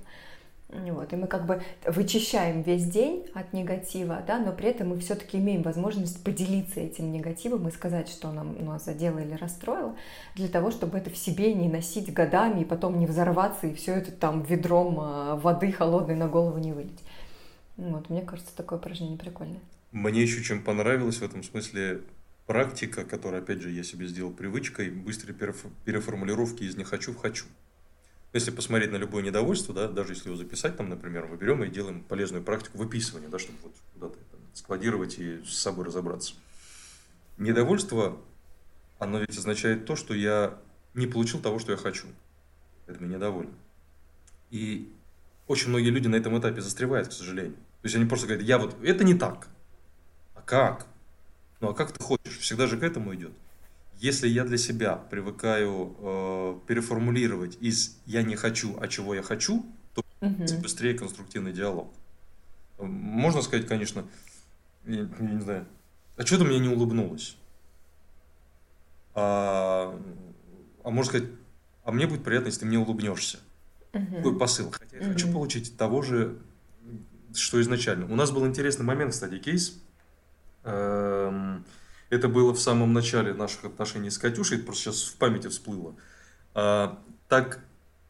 Вот, и мы как бы вычищаем весь день от негатива, да, но при этом мы все-таки имеем возможность поделиться этим негативом и сказать, что нам нас задело или расстроило, для того, чтобы это в себе не носить годами и потом не взорваться и все это там ведром а, воды холодной на голову не вылить. Вот, мне кажется, такое упражнение прикольное. Мне еще чем понравилось в этом смысле практика, которую, опять же, я себе сделал привычкой, быстрой переформулировки из «не хочу» в «хочу». Если посмотреть на любое недовольство, да, даже если его записать, там, например, мы берем и делаем полезную практику выписывания, да, чтобы вот куда-то складировать и с собой разобраться. Недовольство, оно ведь означает то, что я не получил того, что я хочу. Это меня недоволен. И очень многие люди на этом этапе застревают, к сожалению. То есть они просто говорят, я вот, это не так. А как? Ну а как ты хочешь? Всегда же к этому идет. Если я для себя привыкаю э, переформулировать из «я не хочу», а «чего я хочу», то угу. быстрее конструктивный диалог. Можно сказать, конечно, я, я не знаю, а что ты мне не улыбнулась? А, а можно сказать, а мне будет приятно, если ты мне улыбнешься. Угу. Такой посыл. Хотя я угу. хочу получить того же, что изначально. У нас был интересный момент, кстати, кейс. Эм, это было в самом начале наших отношений с Катюшей, просто сейчас в памяти всплыло. А, так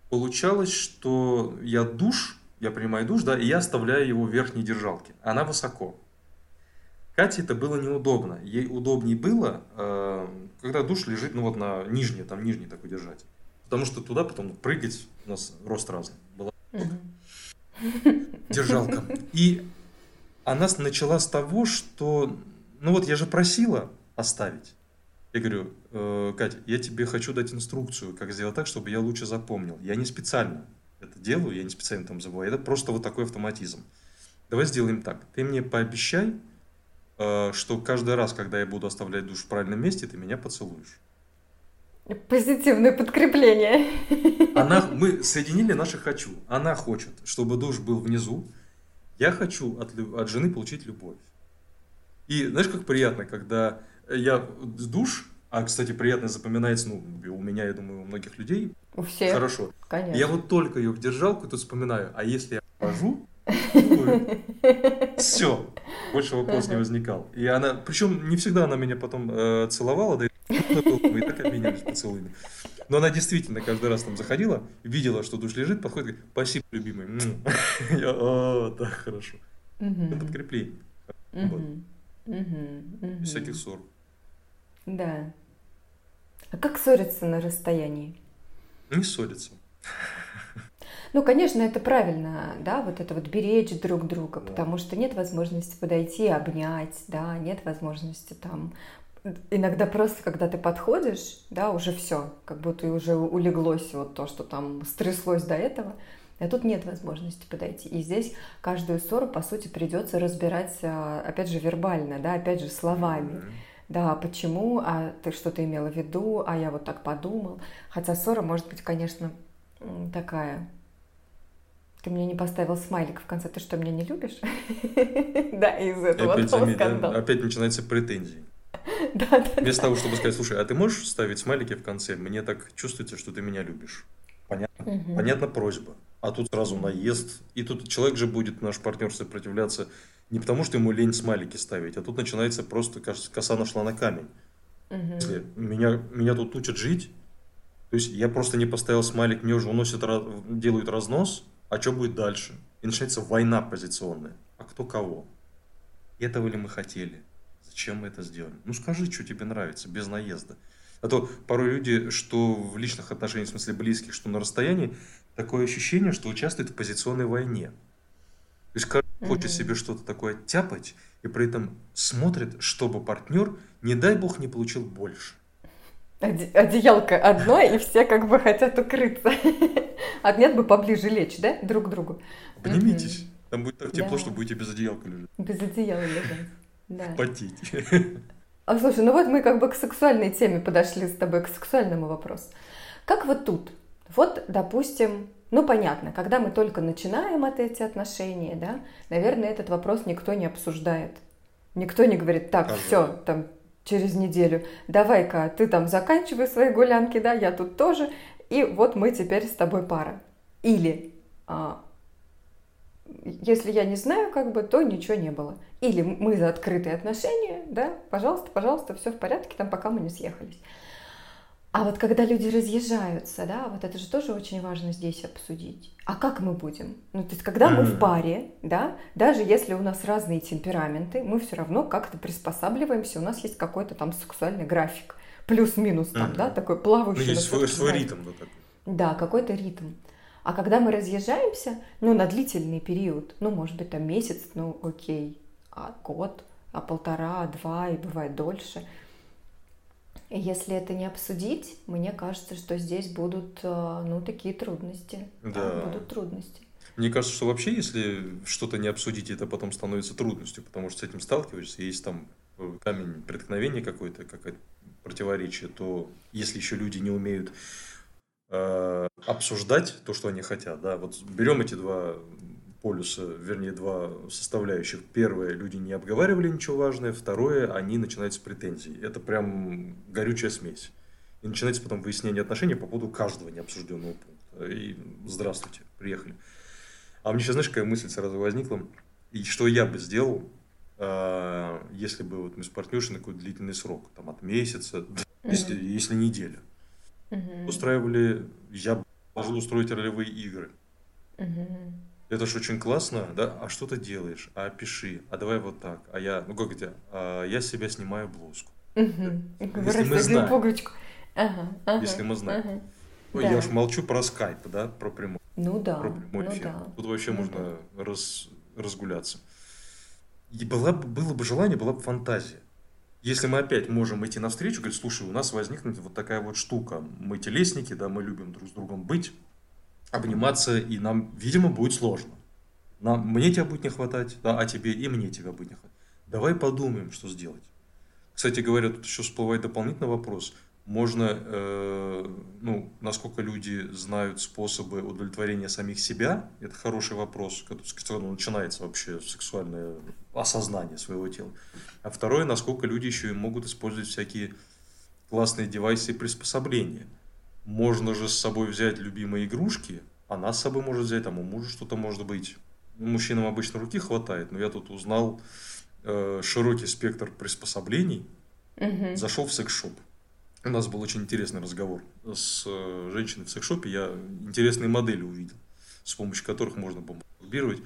получалось, что я душ, я принимаю душ, да, и я оставляю его в верхней держалке. Она высоко. Кате это было неудобно. Ей удобнее было, а, когда душ лежит, ну вот на нижней, там нижний такой держать. Потому что туда потом прыгать, у нас рост разный. Была держалка. И она начала с того, что ну вот я же просила оставить. Я говорю, э, Катя, я тебе хочу дать инструкцию, как сделать так, чтобы я лучше запомнил. Я не специально это делаю, я не специально там забываю. Это просто вот такой автоматизм. Давай сделаем так. Ты мне пообещай, э, что каждый раз, когда я буду оставлять душ в правильном месте, ты меня поцелуешь. Позитивное подкрепление. Она, мы соединили наши «хочу». Она хочет, чтобы душ был внизу. Я хочу от, от жены получить любовь. И знаешь, как приятно, когда я душ, а, кстати, приятно запоминается, ну, у меня, я думаю, у многих людей. У всех. Хорошо. Конечно. Я вот только ее в держалку тут вспоминаю, а если я хожу, все, больше вопрос не возникал. И она, причем не всегда она меня потом э, целовала, да и так обменялись поцелуями. Но она действительно каждый раз там заходила, видела, что душ лежит, подходит и говорит, спасибо, любимый. (laughs) Я, о, так хорошо. Это подкрепление. Угу, угу. всяких ссор. Да. А как ссориться на расстоянии? Не ссориться. Ну, конечно, это правильно, да, вот это вот беречь друг друга, потому что нет возможности подойти и обнять, да, нет возможности там иногда просто, когда ты подходишь, да, уже все, как будто уже улеглось вот то, что там стряслось до этого, а тут нет возможности подойти. И здесь каждую ссору, по сути, придется разбирать, а, опять же, вербально, да, опять же, словами. Mm-hmm. Да, почему, а ты что-то имела в виду, а я вот так подумал. Хотя ссора может быть, конечно, такая. Ты мне не поставил смайлик в конце, ты что, меня не любишь? (laughs) Да, из этого опять, опять начинается претензии. (laughs) Да. Вместо того, чтобы сказать, слушай, а ты можешь ставить смайлики в конце? Мне так чувствуется, что ты меня любишь. Понятно? Понятна просьба а тут сразу наезд. И тут человек же будет, наш партнер, сопротивляться не потому, что ему лень смайлики ставить, а тут начинается просто коса нашла на камень. Угу. Если меня, меня тут учат жить, то есть я просто не поставил смайлик, мне уже уносят, делают разнос, а что будет дальше? И начинается война позиционная. А кто кого? Этого ли мы хотели? Зачем мы это сделали? Ну скажи, что тебе нравится, без наезда. А то порой люди, что в личных отношениях, в смысле близких, что на расстоянии, такое ощущение, что участвует в позиционной войне. То есть каждый mm-hmm. хочет себе что-то такое тяпать, и при этом смотрит, чтобы партнер, не дай бог, не получил больше. Одеялко одно, и все как бы хотят укрыться. (laughs) А нет бы поближе лечь, да, друг к другу. Обнимитесь. Там будет так тепло, да. что будете без одеялка лежать. Без одеяла лежать, да. Потеть. А слушай, ну вот мы как бы к сексуальной теме подошли с тобой, к сексуальному вопросу. Как вот тут? Вот, допустим, ну понятно, когда мы только начинаем от эти отношения, да, наверное, этот вопрос никто не обсуждает. Никто не говорит, так, все, там, через неделю, давай-ка ты там заканчивай свои гулянки, да, я тут тоже, и вот мы теперь с тобой пара. Или а, если я не знаю, как бы, то ничего не было. Или мы за открытые отношения, да, пожалуйста, пожалуйста, все в порядке, там, пока мы не съехались. А вот когда люди разъезжаются, да, вот это же тоже очень важно здесь обсудить. А как мы будем? Ну, то есть, когда мы в паре, да, даже если у нас разные темпераменты, мы все равно как-то приспосабливаемся, у нас есть какой-то там сексуальный график, плюс-минус там, да, такой плавающий. Ну, есть свой, свой ритм, да, такой. Да, какой-то ритм. А когда мы разъезжаемся, ну, на длительный период, ну, может быть, там месяц, ну, окей, а год, а полтора, а два, и бывает дольше. Если это не обсудить, мне кажется, что здесь будут, э, ну, такие трудности. Да. да будут трудности. Мне кажется, что вообще, если что-то не обсудить, это потом становится трудностью, потому что с этим сталкиваешься, есть там э, камень преткновения какой-то, какое-то противоречие, то если еще люди не умеют Э, обсуждать то, что они хотят. Да? Вот берем эти два полюса, вернее, два составляющих. Первое, люди не обговаривали ничего важное. Второе, они начинают с претензий. Это прям горючая смесь. И начинается потом выяснение отношений по поводу каждого необсужденного пункта. И здравствуйте, приехали. А мне сейчас, знаешь, какая мысль сразу возникла? И что я бы сделал, э, если бы вот мы с партнершей на какой-то длительный срок, там от месяца, если, если неделя. Угу. Устраивали, я положил устроить ролевые игры. Угу. Это ж очень классно, да? А что ты делаешь? А пиши, а давай вот так. А я, ну как это, а я себя снимаю блузку. Угу. Если мы знаем. Пуговичку. Ага, ага, Если мы знаем. Ага. Ну, да. Я уж молчу про скайп, да, про прямой. Ну да. Про прямой ну, эфир. Да. Тут вообще ну, можно да. раз, разгуляться. И была, было бы желание, была бы фантазия. Если мы опять можем идти навстречу, говорить, слушай, у нас возникнет вот такая вот штука, мы телесники, да, мы любим друг с другом быть, обниматься, и нам, видимо, будет сложно. Нам, мне тебя будет не хватать, да, а тебе и мне тебя будет не хватать. Давай подумаем, что сделать. Кстати говоря, тут еще всплывает дополнительный вопрос – можно, э, ну, насколько люди знают способы удовлетворения самих себя, это хороший вопрос, с которого начинается вообще сексуальное осознание своего тела. А второе, насколько люди еще и могут использовать всякие классные девайсы и приспособления. Можно же с собой взять любимые игрушки, она с собой может взять, там у мужа что-то может быть. Ну, мужчинам обычно руки хватает, но я тут узнал э, широкий спектр приспособлений, угу. зашел в секс-шоп у нас был очень интересный разговор с э, женщиной в секшопе. Я интересные модели увидел, с помощью которых можно было масштабировать.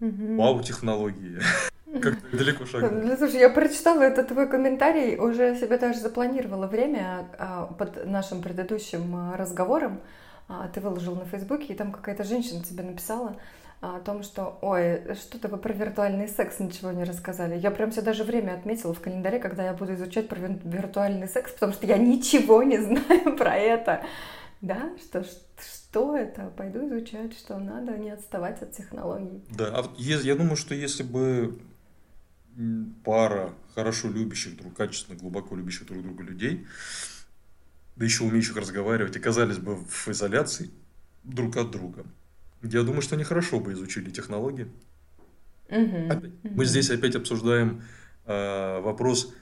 Угу. Вау, технологии. (laughs) Как далеко шагнул. (laughs) Ну, слушай, я прочитала этот твой комментарий, уже себе даже запланировала время а, под нашим предыдущим а, разговором. А, ты выложил на Фейсбуке, и там какая-то женщина тебе написала, о том, что, ой, что-то вы про виртуальный секс ничего не рассказали. Я прям себе даже время отметила в календаре, когда я буду изучать про виртуальный секс, потому что я ничего не знаю (laughs) про это. Да, что, что это? Пойду изучать, что надо не отставать от технологий. Да, а я думаю, что если бы пара хорошо любящих друг, качественно, глубоко любящих друг друга людей, да еще умеющих разговаривать, оказались бы в изоляции друг от друга, я думаю, что они хорошо бы изучили технологии. Угу. Мы здесь опять обсуждаем э, вопрос,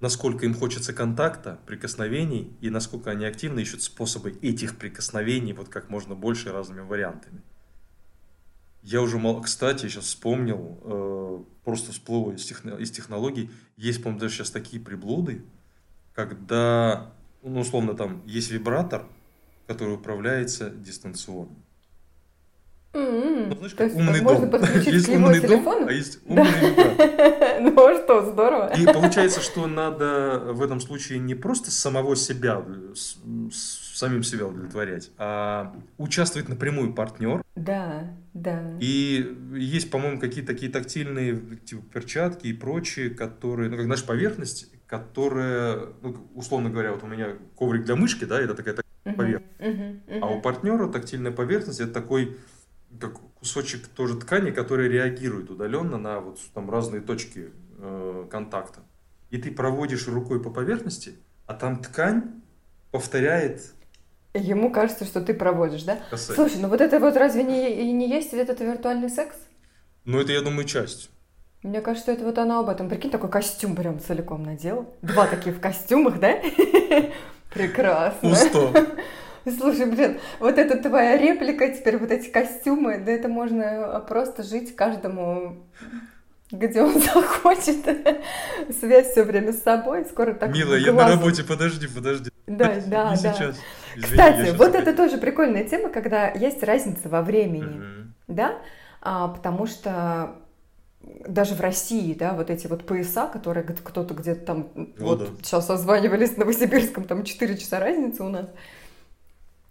насколько им хочется контакта, прикосновений, и насколько они активно ищут способы этих прикосновений, вот как можно больше разными вариантами. Я уже, кстати, сейчас вспомнил, э, просто всплыло из, техно, из технологий, есть, по-моему, даже сейчас такие приблуды, когда, ну, условно, там есть вибратор, который управляется дистанционно. Mm-hmm. Ну, знаешь, как умный можно дом. есть умный телефону? Дом, а есть умный да. (laughs) Ну а что, здорово. И получается, что надо в этом случае не просто самого себя, самим себя удовлетворять, а участвовать напрямую партнер. Да, да. И есть, по-моему, какие-то такие тактильные типа, перчатки и прочие, которые, ну, как наша поверхность, которая, ну, условно говоря, вот у меня коврик для мышки, да, это такая поверхность. Uh-huh, uh-huh, uh-huh. А у партнера тактильная поверхность это такой как кусочек тоже ткани, который реагирует удаленно на вот там разные точки э, контакта. И ты проводишь рукой по поверхности, а там ткань повторяет. Ему кажется, что ты проводишь, да? Касание. Слушай, ну вот это вот разве не, не есть этот виртуальный секс? Ну это, я думаю, часть. Мне кажется, это вот она об этом. Прикинь, такой костюм прям целиком надел. Два таких в костюмах, да? (laughs) Прекрасно. Пусто. (laughs) Слушай, блин, вот эта твоя реплика, теперь вот эти костюмы, да это можно просто жить каждому где он (laughs) захочет. Связь все время с собой. Скоро так Милая, я на работе, подожди, подожди. Да, да, да. сейчас. Извини, Кстати, вот это тоже прикольная тема, когда есть разница во времени, Мгм. да, а, потому что даже в России, да, вот эти вот пояса, которые кто-то где-то там, вот да. сейчас созванивались с Новосибирском, там 4 часа разницы у нас,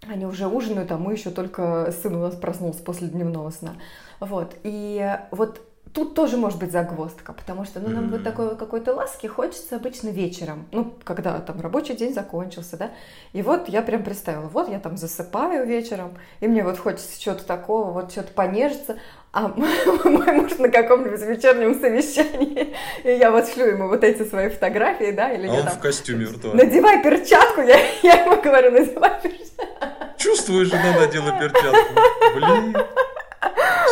они уже ужинают, а мы еще только сын у нас проснулся после дневного сна. Вот. И вот тут тоже может быть загвоздка, потому что ну, нам вот Мгм. такой вот какой-то ласки хочется обычно вечером. Ну, когда там рабочий день закончился, да. И вот я прям представила, вот я там засыпаю вечером, и мне вот хочется чего-то такого, вот что-то понежиться, а (laughs) мой муж на каком-нибудь вечернем совещании, и я вот шлю ему вот эти свои фотографии, да, или А я он там... в костюме виртуальном. Надевай перчатку, я, я ему говорю, надевай перчатку. Чувствую, жена надела перчатку. Блин.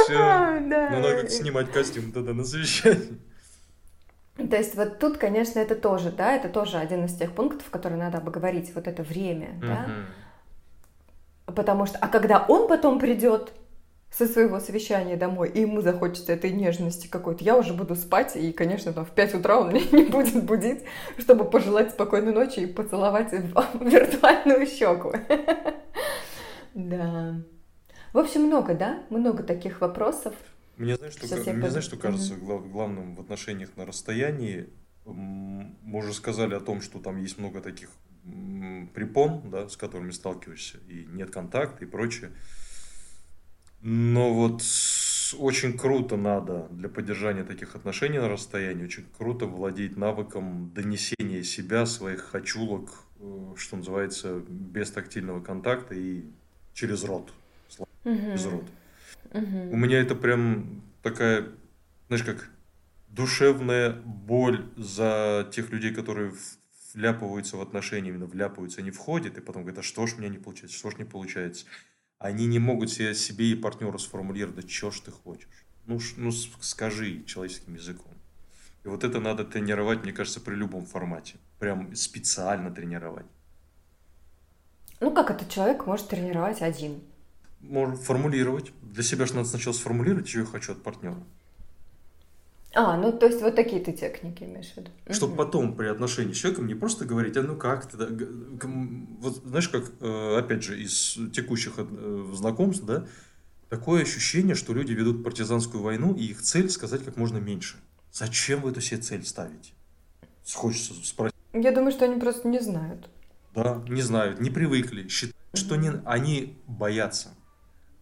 Все. (laughs) А, да. Ну, надо снимать костюм тогда на совещании. То есть вот тут, конечно, это тоже, да, это тоже один из тех пунктов, которые надо обговорить, вот это время, да, Мгм. потому что, а когда он потом придет со своего совещания домой, и ему захочется этой нежности какой-то, я уже буду спать, и, конечно, там в 5 утра он меня (laughs) не будет будить, чтобы пожелать спокойной ночи и поцеловать (laughs) виртуальную щеку. Да. В общем, много, да? Много таких вопросов. Мне знаешь, что, мне под- знаешь, что кажется глав- главным в отношениях на расстоянии? Мы уже сказали о том, что там есть много таких препон, да, с которыми сталкиваешься, и нет контакта и прочее. Но вот очень круто надо для поддержания таких отношений на расстоянии, очень круто владеть навыком донесения себя, своих хочулок, э, что называется, без тактильного контакта и через рот, через рот. Мгм. У меня это прям такая, знаешь, как душевная боль за тех людей, которые вляпываются в отношения, именно вляпываются, не входят, и потом говорят, а что ж у меня не получается, что ж не получается. Они не могут себе, себе и партнеру сформулировать, да что ж ты хочешь. Ну, ну скажи человеческим языком. И вот это надо тренировать, мне кажется, при любом формате. Прям специально тренировать. Ну, как этот человек может тренировать один? Можно формулировать. Для себя же надо сначала сформулировать, чего я хочу от партнера. А, ну, то есть вот такие ты техники имеешь в виду? Чтобы Мгм. потом при отношении с человеком не просто говорить, а ну как ты, да, вот знаешь, как, э, опять же, из текущих э, знакомств, да, такое ощущение, что люди ведут партизанскую войну, и их цель сказать как можно меньше. Зачем вы эту себе цель ставите? Хочется спросить. Я думаю, что они просто не знают. Да, не знают, не привыкли, считают, что не, они боятся.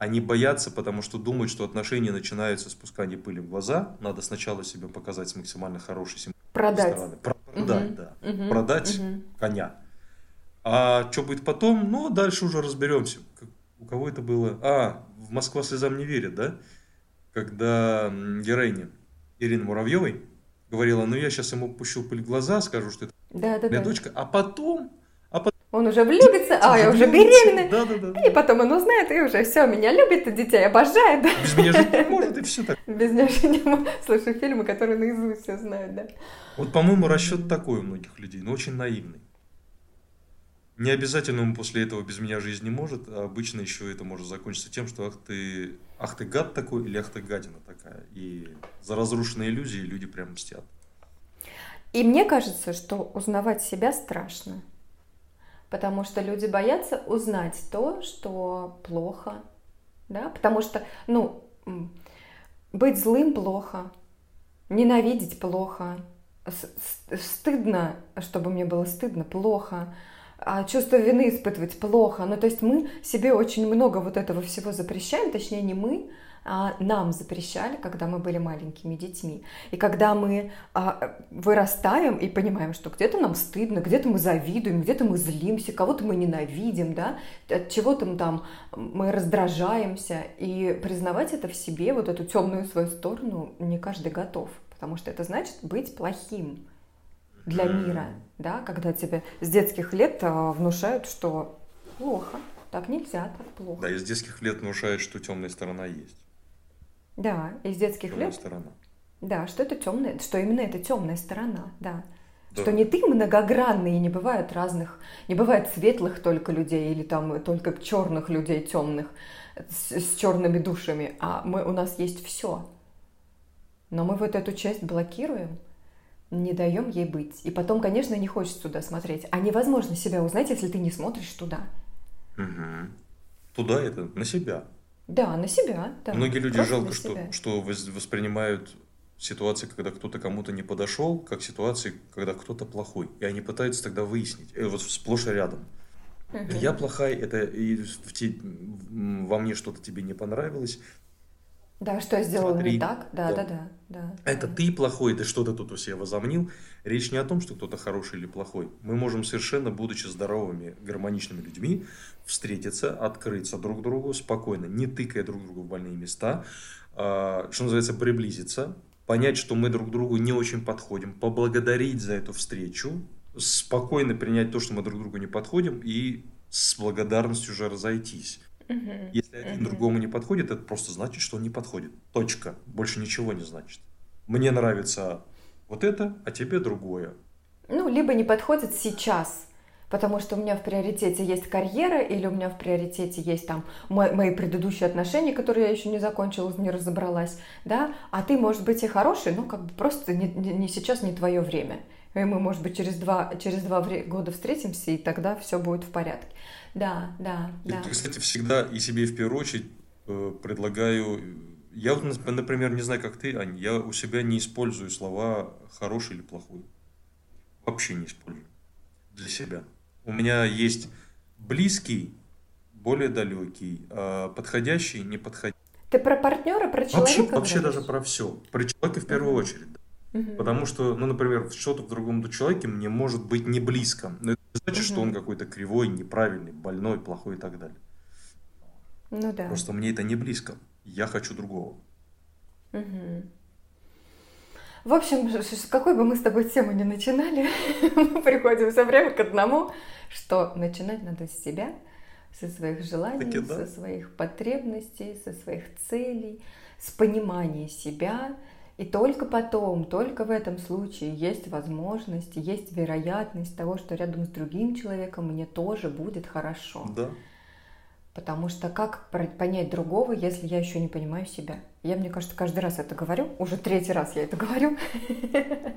Они боятся, потому что думают, что отношения начинаются с пускания пыли в глаза. Надо сначала себя показать с максимально хорошей симпатичной Продать. стороны. Продать, Мгм. да. Мгм. Продать Мгм. коня. А что будет потом? Ну, дальше уже разберемся. У кого это было? А, в Москва слезам не верит, да? Когда героиня Ирины Муравьевой говорила, ну я сейчас ему пущу пыль в глаза, скажу, что это Да, да, моя да. дочка, а потом... Он уже влюбится, а я уже беременна. Да, да, да. И потом он узнает, и уже все, меня любит, и детей обожает. Без меня жить не может, и все так. Без нее же не мо- Слушай, фильмы, которые наизусть все знают, да. Вот, по-моему, расчет такой у многих людей, но очень наивный. Не обязательно ему после этого без меня жизнь не может, а обычно еще это может закончиться тем, что ах ты, ах ты гад такой или ах ты гадина такая. И за разрушенные иллюзии люди прям мстят. И мне кажется, что узнавать себя страшно. Потому что люди боятся узнать то, что плохо. Да? Потому что, ну, быть злым плохо, ненавидеть плохо, стыдно, чтобы мне было стыдно, плохо, а чувство вины испытывать плохо. Ну, то есть мы себе очень много вот этого всего запрещаем, точнее, не мы, нам запрещали, когда мы были маленькими детьми. И когда мы а, вырастаем и понимаем, что где-то нам стыдно, где-то мы завидуем, где-то мы злимся, кого-то мы ненавидим, да, от чего-то мы там мы раздражаемся, и признавать это в себе, вот эту темную свою сторону, не каждый готов, потому что это значит быть плохим для мира, да, когда тебе с детских лет а, внушают, что плохо, так нельзя, так плохо. Да, из детских лет внушает, что темная сторона есть. Да, из детских Темная лет сторона. Да, что это темная, что именно это темная сторона, да. Да. Что не ты многогранный, и не бывает разных, не бывает светлых только людей или там только черных людей, темных, с, с черными душами, а мы, у нас есть все. Но мы вот эту часть блокируем, не даем ей быть. И потом, конечно, не хочется туда смотреть. А невозможно себя узнать, если ты не смотришь туда. Угу. Туда это на себя. Да, на себя. Да. Многие люди Просто жалко, что, что воспринимают ситуации, когда кто-то кому-то не подошел, как ситуации, когда кто-то плохой. И они пытаются тогда выяснить. И вот сплошь и рядом. Угу. Я плохая, это и в те, во мне что-то тебе не понравилось. Да, что я сделала Смотри, не так? Да, да, да, да. да это ты плохой, ты что-то тут у себя возомнил. Речь не о том, что кто-то хороший или плохой. Мы можем совершенно, будучи здоровыми, гармоничными людьми, встретиться, открыться друг другу спокойно, не тыкая друг другу в больные места, а, что называется, приблизиться, понять, что мы друг другу не очень подходим, поблагодарить за эту встречу, спокойно принять то, что мы друг другу не подходим, и с благодарностью уже разойтись. Угу. Если один угу. другому не подходит, это просто значит, что он не подходит. Точка. Больше ничего не значит. Мне нравится вот это, а тебе другое. Ну, либо не подходит сейчас, потому что у меня в приоритете есть карьера, или у меня в приоритете есть там мои предыдущие отношения, которые я еще не закончила, не разобралась, да, а ты, может быть, и хороший, но как бы просто не, не сейчас не твое время. И мы, может быть, через два, через два года встретимся, и тогда все будет в порядке. Да, да, да. Кстати, всегда и себе в первую очередь э, предлагаю... Я вот, например, не знаю, как ты, Ань, я у себя не использую слова «хороший» или «плохой». Вообще не использую. Для себя. У меня есть близкий, более далекий, а подходящий, неподходящий. Ты про партнера, про человека? Вообще, вообще даже про все. Про человека в первую очередь. Угу. Потому что, ну, например, что-то в другом человеке мне может быть не близко. Но это не значит, угу. что он какой-то кривой, неправильный, больной, плохой и так далее. Ну да. Просто мне это не близко. Я хочу другого. Угу. В общем, какой бы мы с тобой тему ни начинали, (laughs) мы приходим все время к одному, что начинать надо с себя, со своих желаний, Таки, да. со своих потребностей, со своих целей, с понимания себя, и только потом, только в этом случае есть возможность, есть вероятность того, что рядом с другим человеком мне тоже будет хорошо. Да. Потому что как понять другого, если я еще не понимаю себя? Я, мне кажется, каждый раз это говорю. Уже третий раз я это говорю.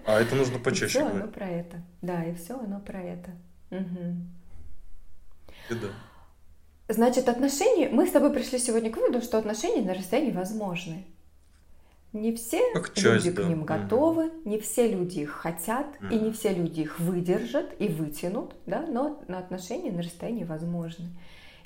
А это нужно почаще и все оно про это. Да, и все оно про это. Угу. И да. Значит, отношения... Мы с тобой пришли сегодня к выводу, что отношения на расстоянии возможны. Не все как часть, люди да. к ним готовы, не все люди их хотят, угу. и не все люди их выдержат и вытянут, да, но на отношения на расстоянии возможны.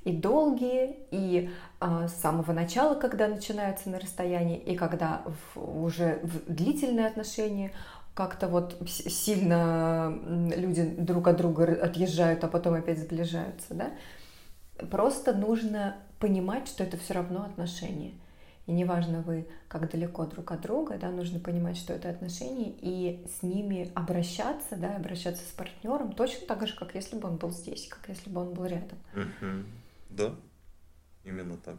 И долгие, и а, с самого начала, когда начинаются на расстоянии, и когда в, уже в длительные отношения как-то вот сильно люди друг от друга отъезжают, а потом опять сближаются, да. Просто нужно понимать, что это все равно отношения. И неважно вы как далеко друг от друга, да, нужно понимать, что это отношения, и с ними обращаться, да, обращаться с партнером точно так же, как если бы он был здесь, как если бы он был рядом. Угу. Да, именно так.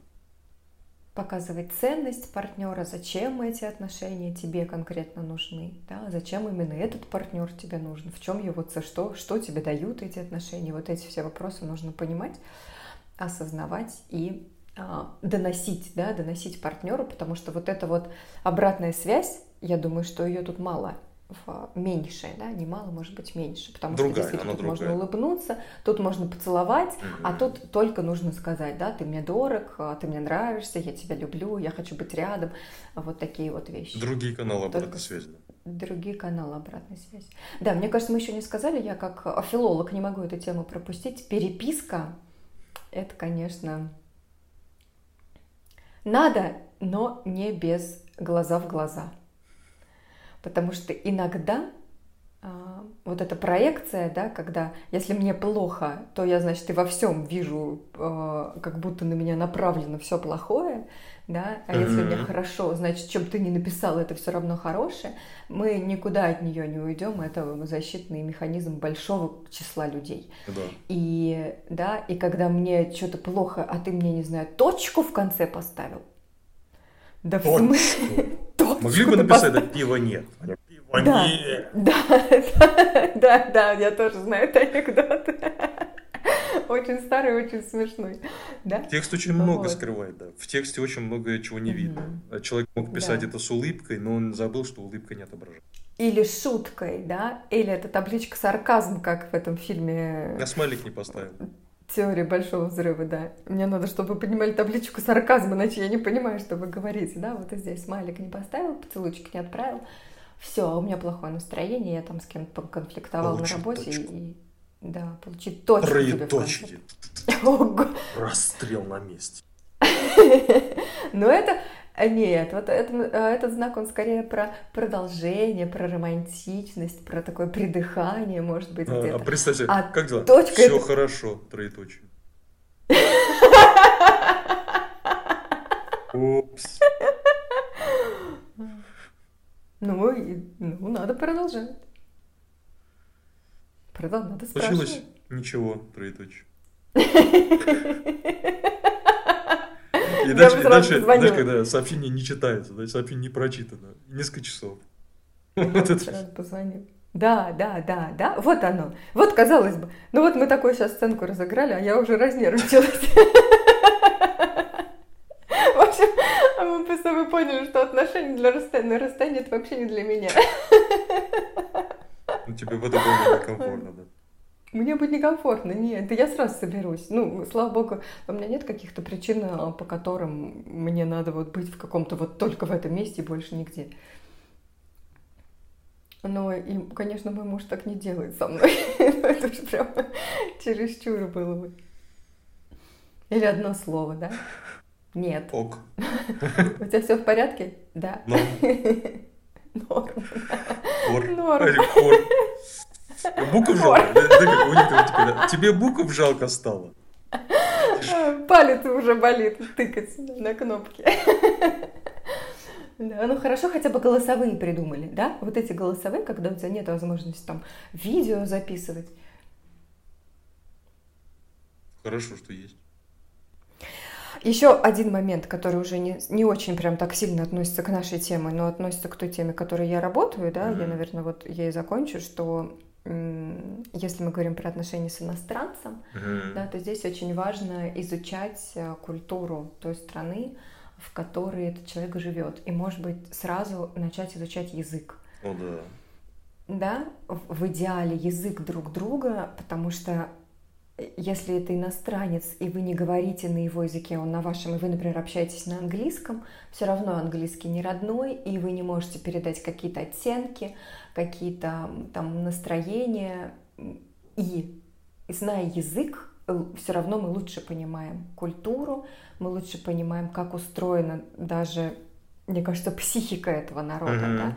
Показывать ценность партнера, зачем эти отношения тебе конкретно нужны, да, зачем именно этот партнер тебе нужен, в чем его, что, что тебе дают эти отношения, вот эти все вопросы нужно понимать, осознавать и доносить, да, доносить партнеру, потому что вот эта вот обратная связь, я думаю, что ее тут мало, меньше, да, не мало, может быть, меньше, потому другая, что действительно тут можно улыбнуться, тут можно поцеловать, угу. а тут только нужно сказать, да, ты мне дорог, а, ты мне нравишься, я тебя люблю, я хочу быть рядом, вот такие вот вещи. Другие каналы обратной только... связи. Другие каналы обратной связи. Да, мне кажется, мы еще не сказали, я как филолог не могу эту тему пропустить. Переписка, это, конечно, надо, но не без глаза в глаза. Потому что иногда вот эта проекция, да, когда если мне плохо, то я, значит, и во всем вижу, э, как будто на меня направлено все плохое, да, а mm-hmm. если мне хорошо, значит, чем ты не написал, это все равно хорошее, мы никуда от нее не уйдем, это защитный механизм большого числа людей. Да. И, да, и когда мне что-то плохо, а ты мне, не знаю, точку в конце поставил, да в смысле? (laughs) Могли бы написать, да пива нет. Да, да, да, (laughs) да, да, я тоже знаю этот анекдот. (laughs) Очень старый, очень смешной. Да? Текст очень много вот. скрывает, да. В тексте очень много чего не видно. Mm-hmm. Человек мог писать да. это с улыбкой, но он забыл, что улыбка не отображает. Или шуткой, да? Или это табличка сарказм, как в этом фильме. Я смайлик не поставил. Теория большого взрыва, да. Мне надо, чтобы вы понимали табличку сарказма, иначе я не понимаю, что вы говорите, да? Вот и здесь смайлик не поставил, поцелуйчик не отправил. Все, у меня плохое настроение, я там с кем-то конфликтовал на работе точку. и да, получить точку. Троеточки. (laughs) Расстрел на месте. (laughs) Но это нет, вот это, этот знак, он скорее про продолжение, про романтичность, про такое придыхание, может быть, где-то. А, а представьте, а как дела? Точка Все это... хорошо, троеточие. (laughs) Упс. Ну, и, ну, надо продолжать. Продал, надо Случилось спрашивать. ничего, троеточие. (laughs) И дальше, дальше, дальше, когда сообщение не читается, да, сообщение не прочитано, несколько часов. (laughs) Вот это. Сразу позвонил. Да, да, да, да, вот оно. Вот, казалось бы, ну вот мы такую сейчас сценку разыграли, а я уже разнервничалась. (laughs) В общем, мы просто вы поняли, что отношения для расстояния, расстояние это вообще не для меня. Ну, тебе в этом было некомфортно, да? Мне будет некомфортно, нет, да я сразу соберусь. Ну, слава богу, у меня нет каких-то причин, а, по которым мне надо вот быть в каком-то вот только в этом месте и больше нигде. Но и, конечно, мой муж так не делает со мной. (laughs) Это же прям чересчур было бы. Или одно слово, да? Нет. Ок. (laughs) У тебя все в порядке? Да. (laughs) Норм. Норм. Норм. Жалко. Да, как у них Тебе букв жалко стало? Палец уже болит тыкать на кнопки. Да, ну хорошо, хотя бы голосовые придумали, да? Вот эти голосовые, когда у тебя нет возможности там видео записывать. Хорошо, что есть. Еще один момент, который уже не, не очень прям так сильно относится к нашей теме, но относится к той теме, которой я работаю, да, mm-hmm. я, наверное, вот и закончу, что если мы говорим про отношения с иностранцем, mm-hmm. да, то здесь очень важно изучать э, культуру той страны, в которой этот человек живет, и, может быть, сразу начать изучать язык. О, oh, да. Да, в идеале язык друг друга, потому что если это иностранец, и вы не говорите на его языке, он на вашем, и вы, например, общаетесь на английском, все равно английский не родной, и вы не можете передать какие-то оттенки, какие-то там настроения. И, зная язык, все равно мы лучше понимаем культуру, мы лучше понимаем, как устроена даже, мне кажется, психика этого народа, mm-hmm. да,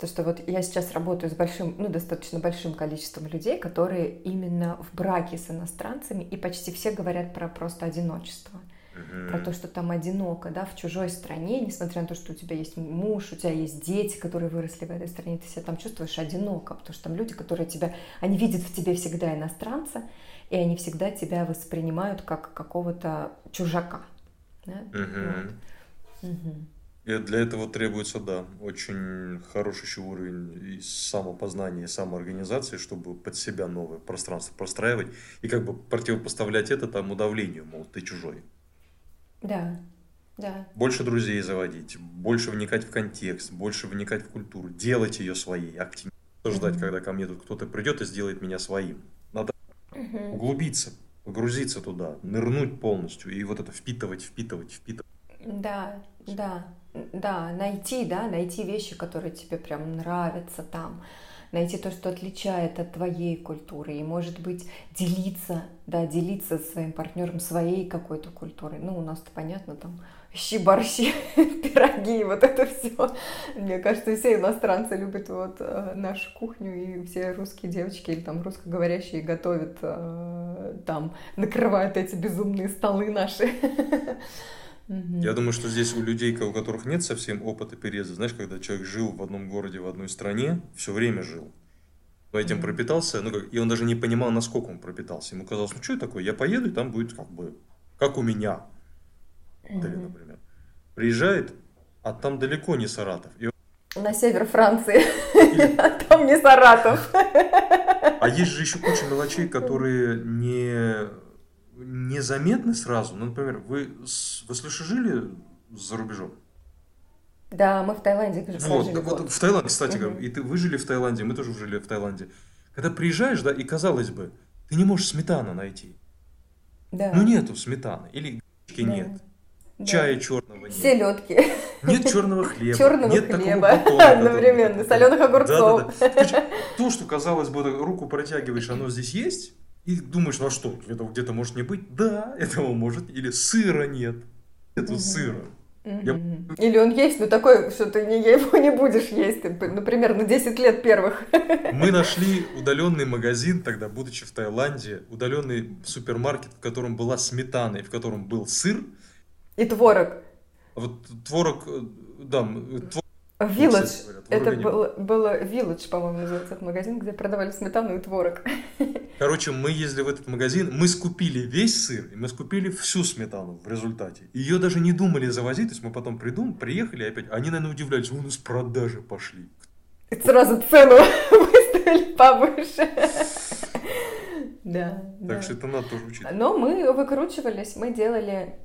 то, что вот я сейчас работаю с большим, ну, достаточно большим количеством людей, которые именно в браке с иностранцами, и почти все говорят про просто одиночество. Mm-hmm. Про то, что там одиноко, да, в чужой стране, несмотря на то, что у тебя есть муж, у тебя есть дети, которые выросли в этой стране, ты себя там чувствуешь одиноко, потому что там люди, которые тебя, они видят в тебе всегда иностранца, и они всегда тебя воспринимают как какого-то чужака. Да? Mm-hmm. Вот. Угу. И для этого требуется, да, очень хороший еще уровень и самопознания, и самоорганизации, чтобы под себя новое пространство простраивать и как бы противопоставлять это тому давлению, мол, ты чужой. Да, да. Больше друзей заводить, больше вникать в контекст, больше вникать в культуру, делать ее своей, активно ждать, угу. когда ко мне тут кто-то придет и сделает меня своим. Надо угу. углубиться, погрузиться туда, нырнуть полностью и вот это впитывать, впитывать, впитывать. Да, да, да, найти, да, найти вещи, которые тебе прям нравятся там, найти то, что отличает от твоей культуры, и, может быть, делиться, да, делиться со своим партнером своей какой-то культурой. Ну, у нас-то понятно, там, щи-борщи, (laughs) пироги, вот это все. Мне кажется, все иностранцы любят вот э, нашу кухню, и все русские девочки или там русскоговорящие готовят э, там, накрывают эти безумные столы наши. (laughs) Я думаю, что здесь у людей, у которых нет совсем опыта переезда, знаешь, когда человек жил в одном городе, в одной стране, все время жил, но этим пропитался, ну, как, и он даже не понимал, насколько он пропитался. Ему казалось, ну, что это такое, я поеду, и там будет как бы, как у меня, например. Приезжает, а там далеко не Саратов. И На север Франции. (laughs) А там не Саратов. А есть же еще куча мелочей, которые не незаметны сразу. Ну, например, вы, вы слышали, жили за рубежом? Да, мы в Таиланде вот, жили. Вот, в Таиланде, кстати, угу. и ты, вы жили в Таиланде, мы тоже жили в Таиланде. Когда приезжаешь, да, и казалось бы, ты не можешь сметану найти. Да. Ну нету сметаны, или да. нет. Да. Чая черного нет. Селедки. Нет черного хлеба. Черного нет хлеба. (laughs) Одновременно. Соленых огурцов. Да, да, да. То, что казалось бы, руку протягиваешь, оно здесь есть, и думаешь, ну а что, этого где-то может не быть? Да, (laughs) этого может. Или сыра нет. Нету угу. сыра. Я... Или он есть, но такой, что ты не, его не будешь есть, например, на 10 лет первых. (laughs) Мы нашли удаленный магазин тогда, будучи в Таиланде, удаленный супермаркет, в котором была сметана и в котором был сыр. И творог. Вот творог, э, да, творог Village. Это было, было Village, по-моему, называется этот магазин, где продавали сметану и творог. (laughs) Короче, мы ездили в этот магазин, мы скупили весь сыр, и мы скупили всю сметану в результате. Ее даже не думали завозить, то есть мы потом придум, приехали опять, они, наверное, удивлялись, у нас продажи пошли. И сразу цену (laughs) выставили повыше. (laughs) Да. Так да. что это надо тоже учитывать. Но мы выкручивались, мы делали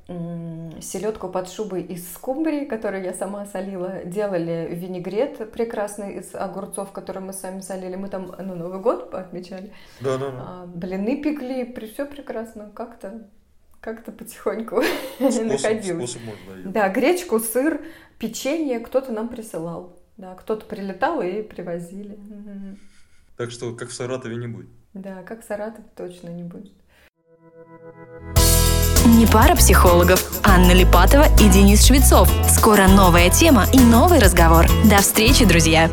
селедку под шубой из скумбрии, которую я сама солила, делали винегрет прекрасный из огурцов, который мы сами солили. Мы там ну, Новый год отмечали. Да, да, да. А, блины пекли, при все прекрасно, как-то как-то потихоньку способ, находилось. Способ можно, да, гречку, сыр, печенье кто-то нам присылал. Да, кто-то прилетал и привозили. Так что, как в Саратове, не будет. Да, как Саратов точно не будет. Не пара психологов. Анна Липатова и Денис Швецов. Скоро новая тема и новый разговор. До встречи, друзья!